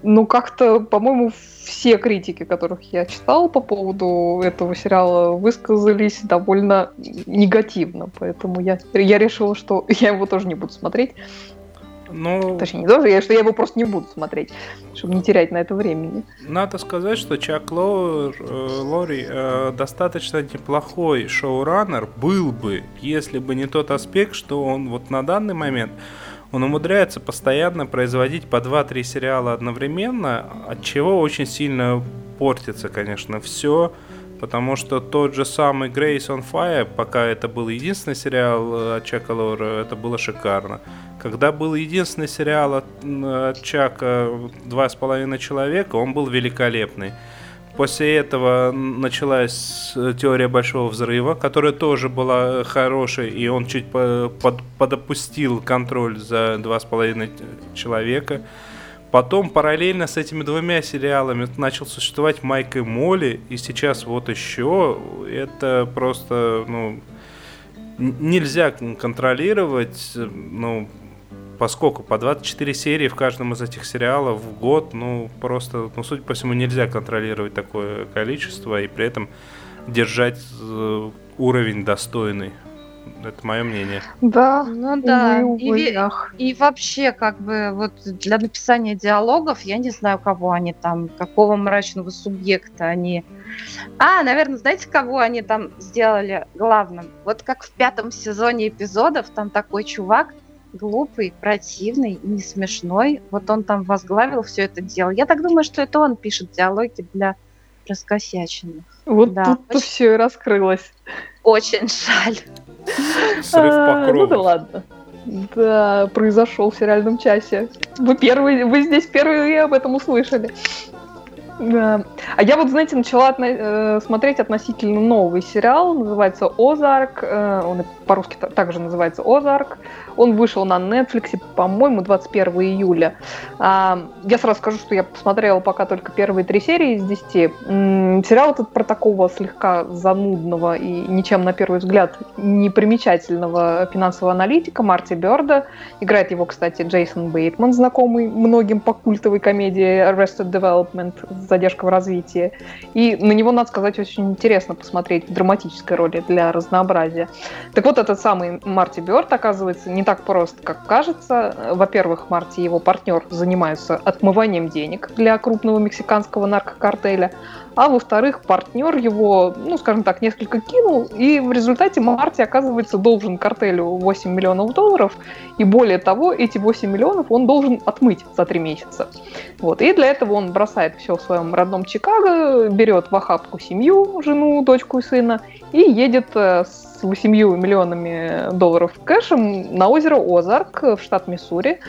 Но как-то, по-моему, все критики, которых я читал по поводу этого сериала, высказались довольно негативно. Поэтому я, я решила, что я его тоже не буду смотреть. Ну, Точнее, не тоже, я, что я его просто не буду смотреть, чтобы не терять на это времени. Надо сказать, что Чак Лоуэр, э, Лори э, достаточно неплохой шоураннер был бы, если бы не тот аспект, что он вот на данный момент он умудряется постоянно производить по 2-3 сериала одновременно, от чего очень сильно портится, конечно, все. Потому что тот же самый Grace on Fire, пока это был единственный сериал э, от Чака Лора, это было шикарно. Когда был единственный сериал от, от Чака «Два с половиной человека», он был великолепный. После этого началась теория большого взрыва, которая тоже была хорошей, и он чуть под, подопустил контроль за два с половиной человека. Потом параллельно с этими двумя сериалами начал существовать Майк и Молли, и сейчас вот еще это просто, ну, нельзя контролировать, ну, поскольку по 24 серии в каждом из этих сериалов в год, ну, просто, ну, судя по всему, нельзя контролировать такое количество и при этом держать э, уровень достойный. Это мое мнение. Да. Ну да. Увы, увы, и, и вообще, как бы, вот для написания диалогов, я не знаю, кого они там, какого мрачного субъекта они. А, наверное, знаете, кого они там сделали главным? Вот как в пятом сезоне эпизодов, там такой чувак, глупый, противный, не смешной. Вот он там возглавил все это дело. Я так думаю, что это он пишет диалоги для раскосяченных. Вот да. тут очень... все и раскрылось. Очень жаль. Срыв а, Ну да ладно. Да, произошел в сериальном часе. Вы первые, вы здесь первые об этом услышали. Да. А я вот, знаете, начала отно- э, смотреть относительно новый сериал, называется «Озарк», э, он по-русски также называется «Озарк». Он вышел на Netflix, по-моему, 21 июля. А, я сразу скажу, что я посмотрела пока только первые три серии из десяти. Сериал этот про такого слегка занудного и ничем, на первый взгляд, непримечательного финансового аналитика Марти Бёрда. Играет его, кстати, Джейсон Бейтман, знакомый многим по культовой комедии Arrested Development задержка в развитии. И на него, надо сказать, очень интересно посмотреть в драматической роли для разнообразия. Так вот, этот самый Марти Бёрд, оказывается, не так просто, как кажется. Во-первых, Марти и его партнер занимаются отмыванием денег для крупного мексиканского наркокартеля. А во-вторых, партнер его, ну, скажем так, несколько кинул, и в результате Марти, оказывается, должен картелю 8 миллионов долларов, и более того, эти 8 миллионов он должен отмыть за 3 месяца. Вот. И для этого он бросает все в своем родном Чикаго, берет в охапку семью, жену, дочку и сына, и едет э, с 8 миллионами долларов кэшем на озеро Озарк в штат Миссури,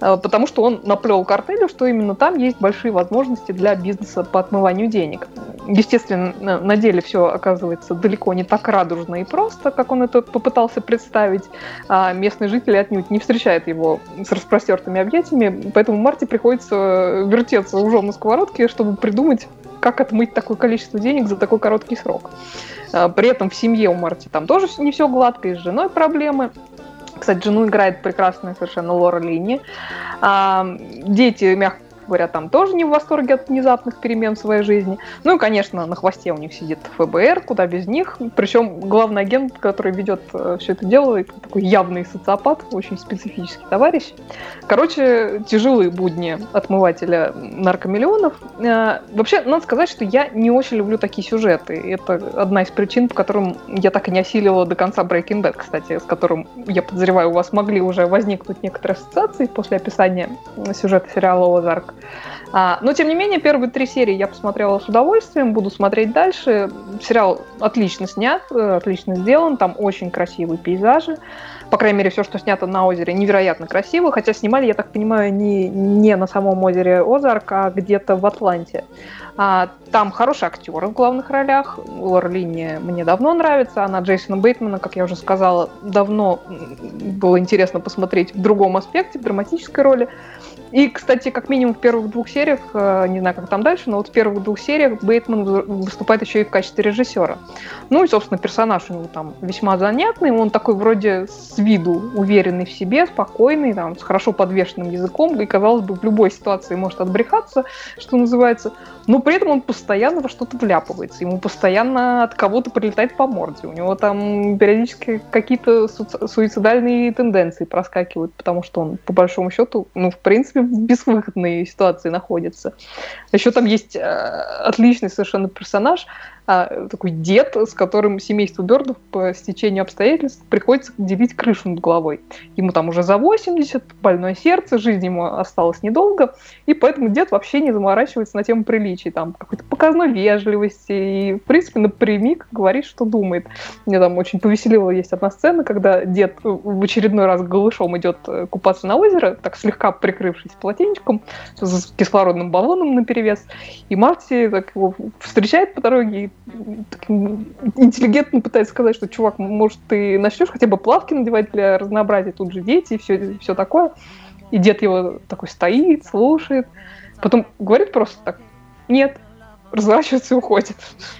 э, потому что он наплел картелю, что именно там есть большие возможности для бизнеса по отмыванию денег. Естественно, на деле все оказывается далеко не так радужно и просто, как он это попытался представить, а местные жители отнюдь не встречают его с распростертыми объятиями, поэтому Марти приходится вертеться ужом на сковородке, чтобы придумать, как отмыть такое количество денег за такой короткий срок. А, при этом в семье у Марти там тоже не все гладко, и с женой проблемы. Кстати, жену играет прекрасная совершенно Лора Лини. А, дети, мягко говоря, там тоже не в восторге от внезапных перемен в своей жизни. Ну и, конечно, на хвосте у них сидит ФБР, куда без них. Причем главный агент, который ведет э, все это дело, это такой явный социопат, очень специфический товарищ. Короче, тяжелые будни отмывателя наркомиллионов. Э, вообще, надо сказать, что я не очень люблю такие сюжеты. Это одна из причин, по которым я так и не осилила до конца Breaking Bad, кстати, с которым, я подозреваю, у вас могли уже возникнуть некоторые ассоциации после описания сюжета сериала «Озарк». А, но, тем не менее, первые три серии я посмотрела с удовольствием, буду смотреть дальше. Сериал отлично снят, э, отлично сделан, там очень красивые пейзажи. По крайней мере, все, что снято на озере, невероятно красиво, хотя снимали, я так понимаю, не, не на самом озере Озарк, а где-то в Атланте. А, там хорошие актеры в главных ролях. Лора Линни мне давно нравится. Она Джейсона Бейтмана, как я уже сказала, давно было интересно посмотреть в другом аспекте, в драматической роли. И, кстати, как минимум в первых двух сериях, э, не знаю, как там дальше, но вот в первых двух сериях Бейтман выступает еще и в качестве режиссера. Ну и, собственно, персонаж у него там весьма занятный. Он такой вроде с виду уверенный в себе, спокойный, там, с хорошо подвешенным языком. И, казалось бы, в любой ситуации может отбрехаться, что называется. Но при этом он постоянно во что-то вляпывается. Ему постоянно от кого-то прилетает по морде. У него там периодически какие-то суицидальные тенденции проскакивают, потому что он, по большому счету, ну, в принципе, в безвыходной ситуации находится. Еще там есть э, отличный совершенно персонаж, а, такой дед, с которым семейство Бёрдов по стечению обстоятельств приходится делить крышу над головой. Ему там уже за 80, больное сердце, жизнь ему осталось недолго, и поэтому дед вообще не заморачивается на тему приличий, там какой-то показной вежливости, и, в принципе, напрямик говорит, что думает. Мне там очень повеселила есть одна сцена, когда дед в очередной раз голышом идет э, купаться на озеро, так слегка прикрывшись полотенчиком, с кислородным баллоном на перевес, и Марти так его встречает по дороге и интеллигентно пытается сказать, что, чувак, может, ты начнешь хотя бы плавки надевать для разнообразия, тут же дети и все, все такое. И дед его такой стоит, слушает, потом говорит просто так, нет, разворачивается и уходит.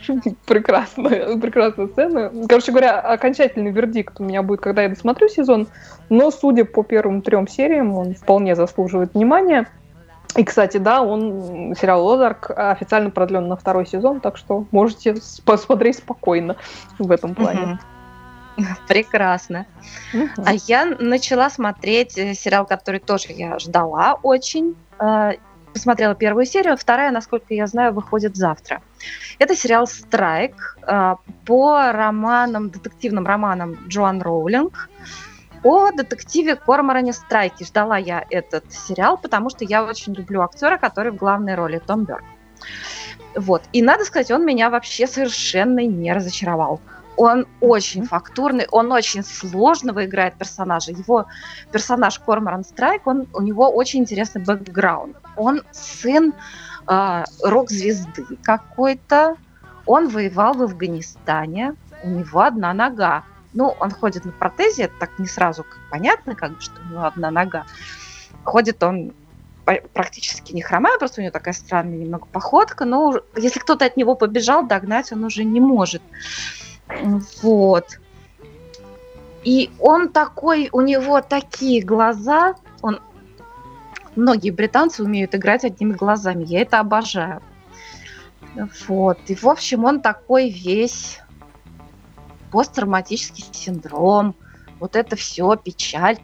Прекрасная, прекрасная сцена. Короче говоря, окончательный вердикт у меня будет, когда я досмотрю сезон, но, судя по первым трем сериям, он вполне заслуживает внимания. И, кстати, да, он, сериал «Озарк» официально продлен на второй сезон, так что можете посмотреть спокойно в этом плане. Прекрасно. А я начала смотреть э, сериал, который тоже я ждала очень. Э, посмотрела первую серию, вторая, насколько я знаю, выходит завтра. Это сериал «Страйк» э, по романам, детективным романам Джоан Роулинг о детективе Корморане Страйке. Ждала я этот сериал, потому что я очень люблю актера, который в главной роли, Том Бёрк. Вот. И надо сказать, он меня вообще совершенно не разочаровал. Он очень фактурный, он очень сложного играет персонажа. Его персонаж Корморан Страйк, он, у него очень интересный бэкграунд. Он сын э, рок-звезды какой-то. Он воевал в Афганистане. У него одна нога. Ну, он ходит на протезе, это так не сразу как понятно, как бы, что у него одна нога. Ходит он практически не хромая, просто у него такая странная немного походка, но если кто-то от него побежал, догнать он уже не может. Вот. И он такой, у него такие глаза, он многие британцы умеют играть одними глазами, я это обожаю. Вот. И, в общем, он такой весь посттравматический синдром, вот это все, печаль.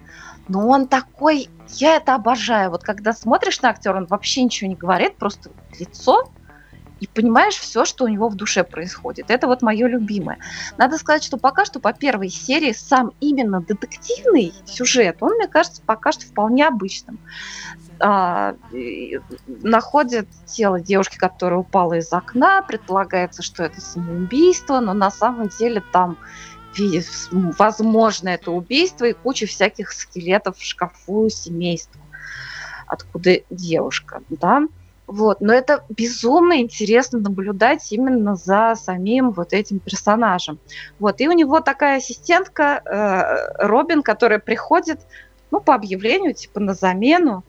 Но он такой, я это обожаю. Вот когда смотришь на актера, он вообще ничего не говорит, просто лицо, и понимаешь все, что у него в душе происходит. Это вот мое любимое. Надо сказать, что пока что по первой серии сам именно детективный сюжет, он, мне кажется, пока что вполне обычным. А, находят тело девушки, которая упала из окна, предполагается, что это самоубийство, но на самом деле там возможно это убийство и куча всяких скелетов в шкафу семейства, откуда девушка, да. Вот. Но это безумно интересно наблюдать именно за самим вот этим персонажем. Вот. И у него такая ассистентка э, Робин, которая приходит ну, по объявлению, типа, на замену.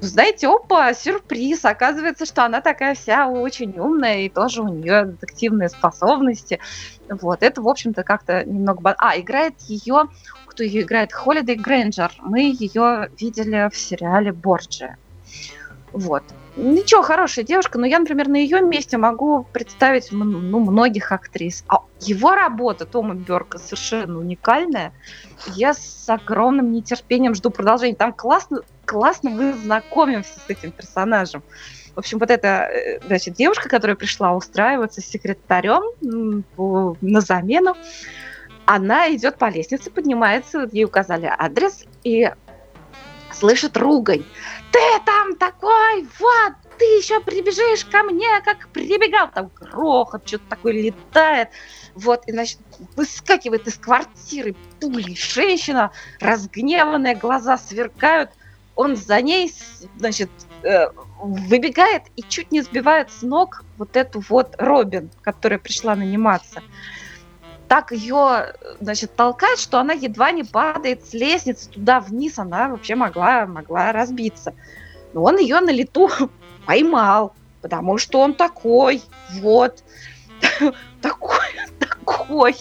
Знаете, опа, сюрприз. Оказывается, что она такая вся очень умная, и тоже у нее детективные способности. Вот, это, в общем-то, как-то немного... А, играет ее... Кто ее играет? Холидей Грэнджер. Мы ее видели в сериале «Борджи». Вот. Ничего, хорошая девушка, но я, например, на ее месте могу представить ну, многих актрис. А его работа Тома Берка совершенно уникальная. Я с огромным нетерпением жду продолжения. Там классно, классно мы знакомимся с этим персонажем. В общем, вот эта э, значит, девушка, которая пришла устраиваться секретарем на замену, она идет по лестнице, поднимается, ей указали адрес, и слышит ругань. Ты там такой, вот, ты еще прибежишь ко мне, как прибегал, там грохот, что-то такое летает, вот, и, значит, выскакивает из квартиры пулей женщина, разгневанная, глаза сверкают, он за ней, значит, э, выбегает и чуть не сбивает с ног вот эту вот Робин, которая пришла наниматься так ее, значит, толкает, что она едва не падает с лестницы туда вниз, она вообще могла, могла разбиться. Но он ее на лету поймал, потому что он такой, вот, такой, такой.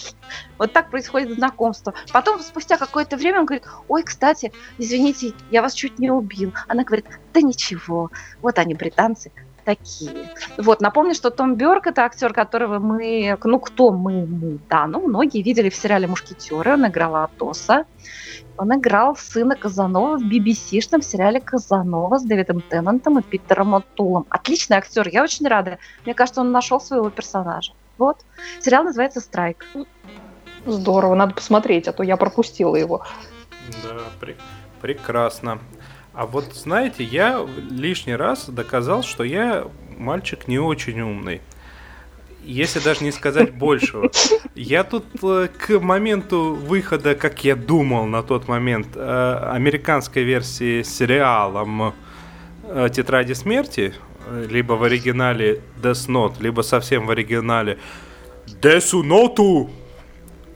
Вот так происходит знакомство. Потом, спустя какое-то время, он говорит, ой, кстати, извините, я вас чуть не убил. Она говорит, да ничего, вот они, британцы, такие. Вот, напомню, что Том Бёрк это актер, которого мы, ну кто мы, мы, да, ну многие видели в сериале «Мушкетеры», он играл Атоса, он играл сына Казанова в BBC-шном сериале «Казанова» с Дэвидом Теннантом и Питером Оттулом. Отличный актер, я очень рада. Мне кажется, он нашел своего персонажа. Вот. Сериал называется «Страйк». Здорово, надо посмотреть, а то я пропустила его. Да, при... прекрасно. А вот знаете, я лишний раз доказал, что я мальчик не очень умный. Если даже не сказать большего. Я тут э, к моменту выхода, как я думал на тот момент, э, американской версии с сериалом э, «Тетради смерти», либо в оригинале Death Note, либо совсем в оригинале Note,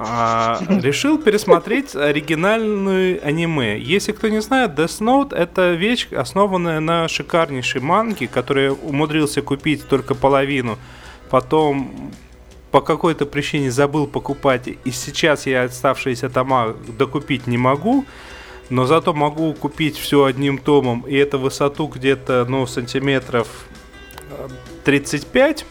а, решил пересмотреть оригинальную аниме. Если кто не знает, Death Note это вещь, основанная на шикарнейшей манге, которая умудрился купить только половину. Потом по какой-то причине забыл покупать, и сейчас я оставшиеся тома докупить не могу, но зато могу купить все одним томом, и это высоту где-то, ну, сантиметров 35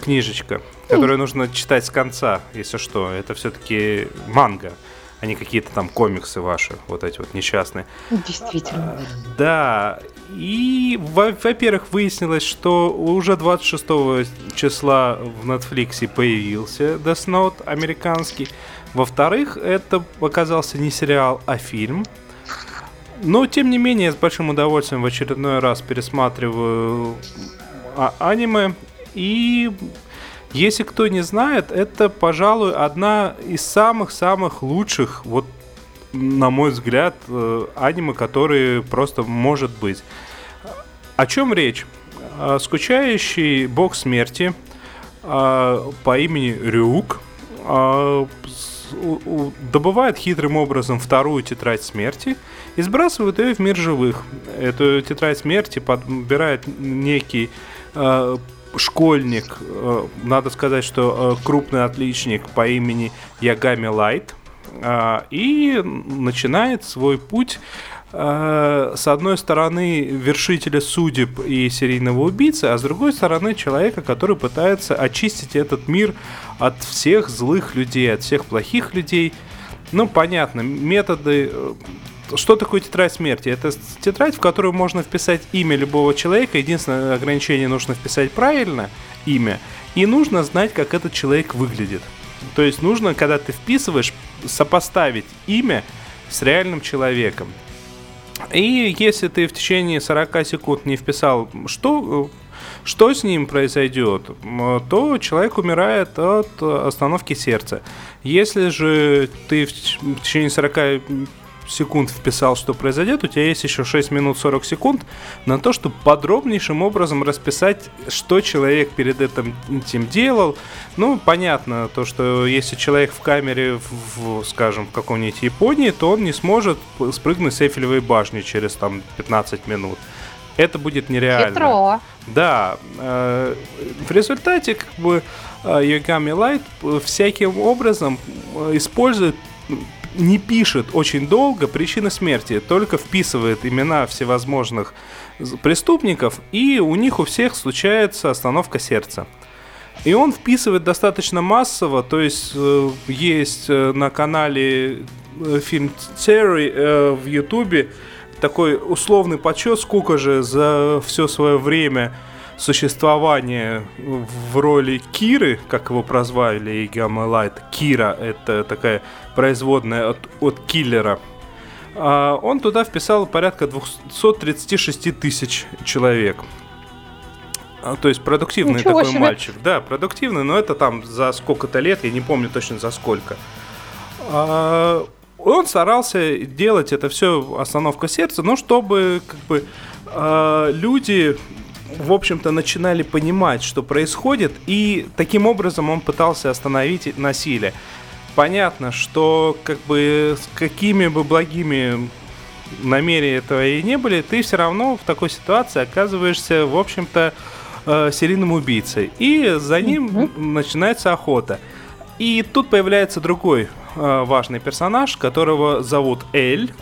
книжечка которую нужно читать с конца, если что. Это все-таки манга, а не какие-то там комиксы ваши, вот эти вот несчастные. Действительно. А, да. И, во-первых, выяснилось, что уже 26 числа в Netflix появился Death Note американский. Во-вторых, это оказался не сериал, а фильм. Но, тем не менее, я с большим удовольствием в очередной раз пересматриваю а аниме. И если кто не знает, это, пожалуй, одна из самых-самых лучших, вот на мой взгляд, э, аниме, которые просто может быть. О чем речь? Э, скучающий бог смерти э, по имени Рюк добывает хитрым образом вторую тетрадь смерти и сбрасывает ее в мир живых. Эту тетрадь смерти подбирает некий школьник, э, надо сказать, что э, крупный отличник по имени Ягами Лайт, э, и начинает свой путь с одной стороны вершителя судеб и серийного убийцы, а с другой стороны человека, который пытается очистить этот мир от всех злых людей, от всех плохих людей. Ну, понятно, методы... Что такое тетрадь смерти? Это тетрадь, в которую можно вписать имя любого человека. Единственное ограничение нужно вписать правильно имя. И нужно знать, как этот человек выглядит. То есть нужно, когда ты вписываешь, сопоставить имя с реальным человеком. И если ты в течение 40 секунд не вписал, что, что с ним произойдет, то человек умирает от остановки сердца. Если же ты в течение 40 секунд вписал, что произойдет, у тебя есть еще 6 минут 40 секунд на то, чтобы подробнейшим образом расписать, что человек перед этим, этим делал. Ну, понятно, то, что если человек в камере, в, скажем, в каком-нибудь Японии, то он не сможет спрыгнуть с Эйфелевой башни через там 15 минут. Это будет нереально. Хитро. Да, э, в результате как бы э, Yogami Light э, всяким образом э, использует, не пишет очень долго причины смерти, только вписывает имена всевозможных преступников, и у них у всех случается остановка сердца. И он вписывает достаточно массово, то есть э, есть э, на канале э, фильм Терри э, в Ютубе такой условный подсчет, сколько же за все свое время существования в роли Киры, как его прозвали и Гамма Лайт. Кира — это такая производная от, от киллера. А он туда вписал порядка 236 тысяч человек. А, То есть продуктивный Ничего такой себе. мальчик. Да, продуктивный, но это там за сколько-то лет, я не помню точно за сколько. А, Он старался делать это все остановка сердца, но чтобы как бы люди, в общем-то, начинали понимать, что происходит, и таким образом он пытался остановить насилие. Понятно, что как бы с какими бы благими намерения и не были, ты все равно в такой ситуации оказываешься, в общем-то, э, серийным убийцей. И за ним начинается охота. И тут появляется другой э, важный персонаж, которого зовут Эль.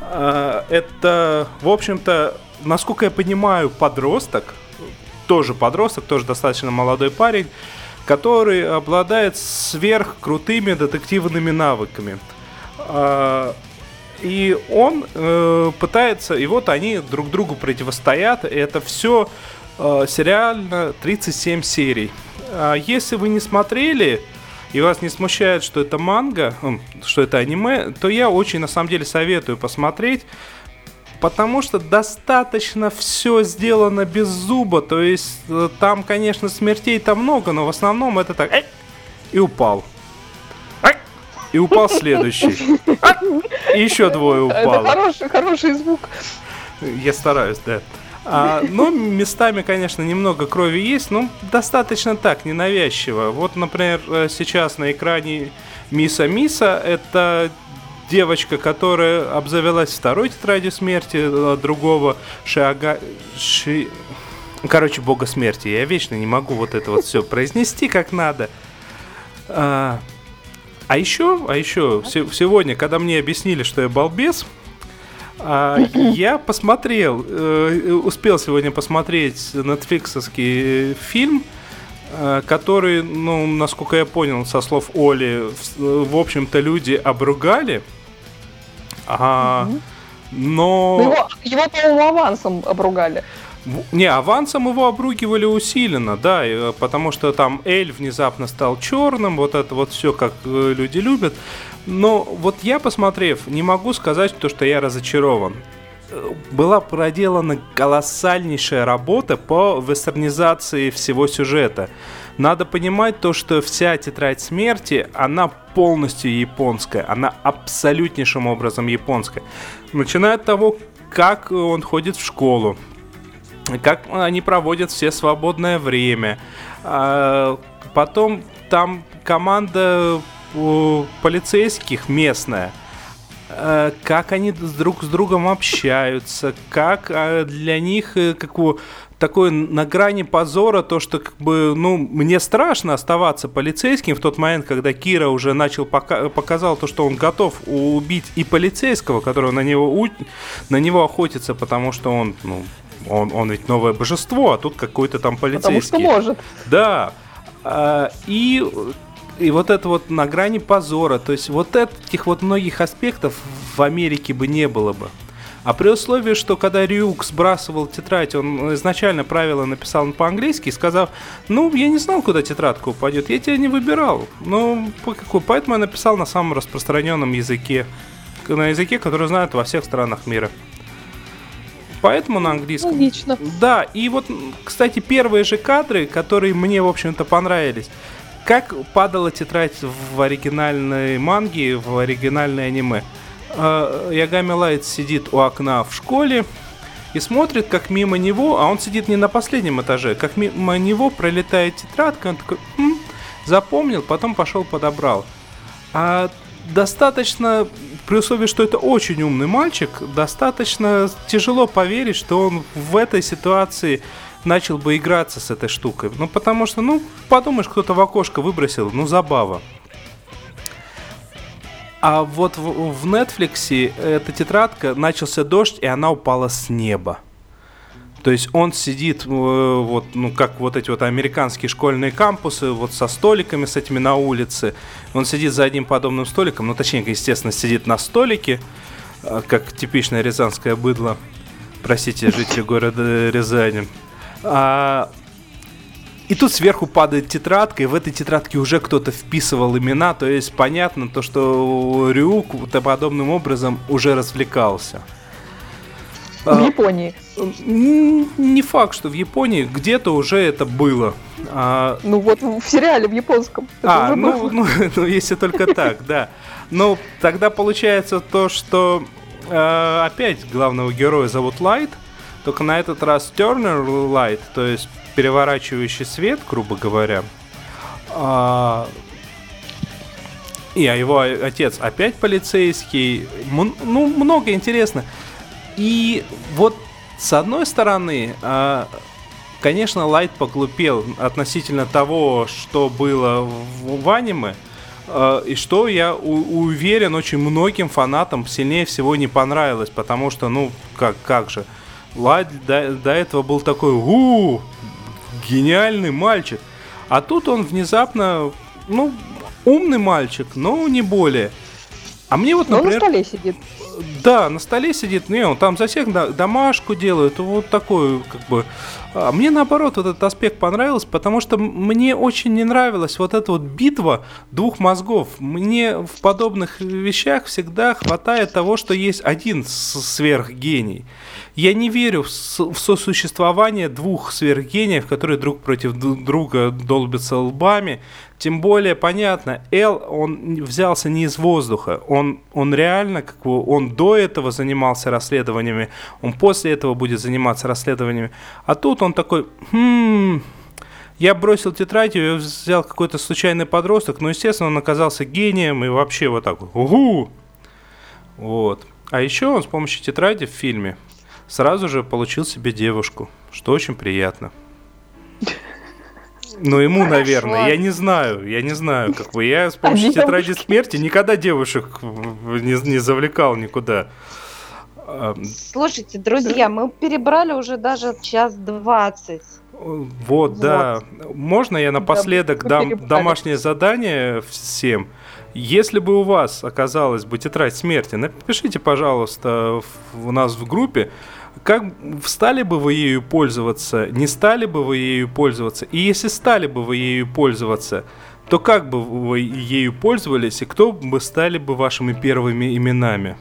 Э, это, в общем-то, насколько я понимаю, подросток, тоже подросток, тоже достаточно молодой парень, который обладает сверхкрутыми детективными навыками. А, И он э, пытается, и вот они друг другу противостоят. И это все сериально 37 серий. А если вы не смотрели, и вас не смущает, что это манга, что это аниме, то я очень на самом деле советую посмотреть. Потому что достаточно все сделано без зуба. То есть э, там, конечно, смертей-то много, но в основном это так. И упал. И упал следующий. И еще двое Это упало. хороший, хороший звук. Я стараюсь, да. А, но местами, конечно, немного крови есть, но достаточно так, ненавязчиво. Вот, например, э, сейчас на экране Миса Миса это девочка, которая обзавелась второй тетрадью смерти э, другого Шиага... Ши... Короче, бога смерти. Я вечно не могу вот это вот все произнести как надо. А, а еще, а еще се- сегодня, когда мне объяснили, что я балбес, а, я посмотрел, э, успел сегодня посмотреть нетфликсовский фильм, э, который, ну, насколько я понял, со слов Оли, в, в общем-то, люди обругали. А, но... Ну, Его, его, по-моему, авансом обругали. Не, авансом его обругивали усиленно, да, э, потому что там Эль внезапно стал черным, вот это вот все, как э, люди любят. Но вот я, посмотрев, не могу сказать, то, что я разочарован. Э, Была проделана колоссальнейшая работа по вестернизации всего сюжета. Надо понимать то, что вся тетрадь смерти, она полностью японская, она абсолютнейшим образом японская. Начиная от того, как он ходит в школу, как они проводят все свободное время. А, Потом там команда полицейских местная. Э, Как они друг с другом общаются, как э, для них э, как бы, такое на грани позора, то, что как бы, ну, мне страшно оставаться полицейским в тот момент, когда Кира уже начал пока- показал то, что он готов убить и полицейского, который на него, у- на него охотится, потому что он, ну, он, он ведь новое божество, а тут какой-то там Потому полицейский. что может. Да. А, И и вот это вот на грани позора, то есть вот этих вот многих аспектов в Америке бы не было бы. А при условии, что когда Рюк сбрасывал тетрадь, он изначально правила написал по-английски, сказав, ну, я не знал, куда тетрадка упадет, я тебя не выбирал. Ну, по какой? Поэтому я написал на самом распространенном языке, на языке, который знают во всех странах мира. Поэтому на английском. Логично. Да, и вот, кстати, первые же кадры, которые мне, в общем-то, понравились. Как падала тетрадь в оригинальной манге, в оригинальной аниме. Э, Ягами Лайт сидит у окна в школе и смотрит, как мимо него, а он сидит не на последнем этаже, как мимо него пролетает тетрадка, он такой, «Хм, запомнил, потом пошел подобрал. А достаточно, при условии, что это очень умный мальчик, достаточно тяжело поверить, что он в этой ситуации начал бы играться с этой штукой. Ну, потому что, ну, подумаешь, кто-то в окошко выбросил, ну, забава. А вот в, в Netflix эта тетрадка, начался дождь, и она упала с неба. То есть он сидит, э, вот, ну, как вот эти вот американские школьные кампусы, вот со столиками с этими на улице. Он сидит за одним подобным столиком, ну, точнее, естественно, сидит на столике, э, как типичное рязанское быдло. Простите, жители города Рязани. А, и тут сверху падает тетрадка, и в этой тетрадке уже кто-то вписывал имена, то есть понятно то, что Рюк подобным образом уже развлекался. В а, Японии. Не факт, что в Японии где-то уже это было. А... Ну вот в сериале в японском. А, ну, ну, ну если только так, да. Ну тогда получается то, что э, опять главного героя зовут Лайт, только на этот раз Turner Light, то есть переворачивающий свет, грубо говоря. А, и а его отец опять полицейский. Ну, много интересно. И вот с одной стороны, а, конечно, Лайт поглупел относительно того, что было в аниме. А, и что я уверен, очень многим фанатам сильнее всего не понравилось, потому что, ну, как, как же, Лайт до, до этого был такой, у, гениальный мальчик. А тут он внезапно, ну, умный мальчик, но не более. А мне вот, например... Но на столе сидит. Да, на столе сидит, не, он там за всех домашку делает, вот такой, как бы... А мне наоборот вот этот аспект понравился, потому что мне очень не нравилась вот эта вот битва двух мозгов. Мне в подобных вещах всегда хватает того, что есть один сверхгений. Я не верю в сосуществование двух сверхгениев, которые друг против друга долбятся лбами. Тем более, понятно, Эл, он взялся не из воздуха. Он, он реально, как бы, он до этого занимался расследованиями, он после этого будет заниматься расследованиями. А тут он такой, хм, я бросил тетрадь, ее взял какой-то случайный подросток, но, естественно, он оказался гением и вообще вот так вот, угу! Вот. А еще он с помощью тетради в фильме сразу же получил себе девушку, что очень приятно. Ну, ему, Хорошо. наверное, я не знаю, я не знаю, как бы я с помощью тетради смерти никогда девушек не, не завлекал никуда. Слушайте, друзья, мы перебрали уже даже час двадцать. Вот, вот, да. Можно я напоследок да, дам домашнее задание всем? Если бы у вас оказалась бы тетрадь смерти, напишите, пожалуйста, у нас в группе, как стали бы вы ею пользоваться, не стали бы вы ею пользоваться, и если стали бы вы ею пользоваться, то как бы вы ею пользовались, и кто бы стали бы вашими первыми именами?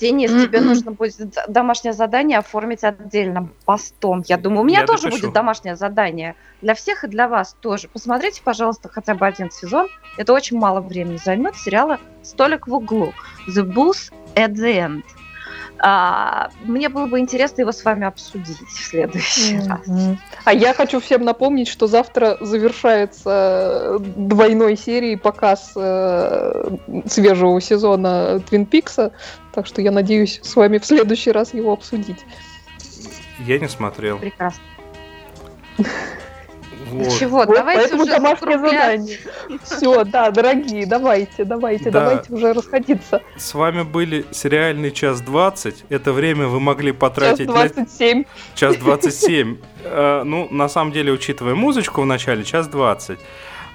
Денис, тебе нужно будет домашнее задание оформить отдельным постом. Я думаю, у меня Я тоже допишу. будет домашнее задание. Для всех и для вас тоже. Посмотрите, пожалуйста, хотя бы один сезон. Это очень мало времени займет. Сериала «Столик в углу». The Booth at the End. А, мне было бы интересно его с вами обсудить в следующий mm-hmm. раз. А я хочу всем напомнить, что завтра завершается двойной серией показ э, свежего сезона Твин Пикса, так что я надеюсь с вами в следующий раз его обсудить. Я не смотрел. Прекрасно. Вот. Чего, вот, давайте поэтому уже домашнее задание. Все, да, дорогие, давайте, давайте, да. давайте уже расходиться. С вами были сериальный час 20. Это время вы могли потратить... Час 27. На... Час 27. uh, ну, на самом деле, учитывая музычку в начале, час 20.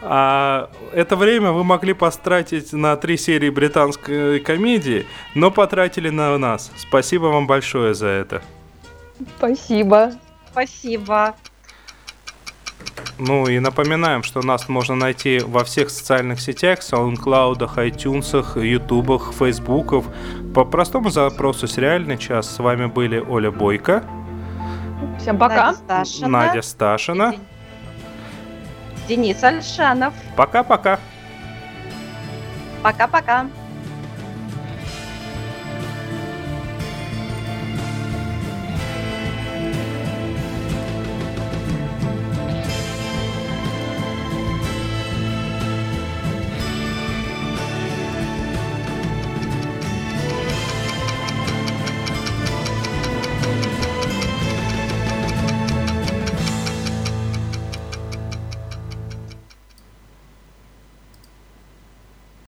А это время вы могли потратить на три серии британской комедии, но потратили на нас. Спасибо вам большое за это. Спасибо. Спасибо. Ну и напоминаем, что нас можно найти во всех социальных сетях, SoundCloud, iTunes, YouTube, Facebook. По простому запросу «Сериальный час» с вами были Оля Бойко, Всем пока. Надя Сташина, Надя Сташина. Денис Альшанов. Пока-пока. Пока-пока.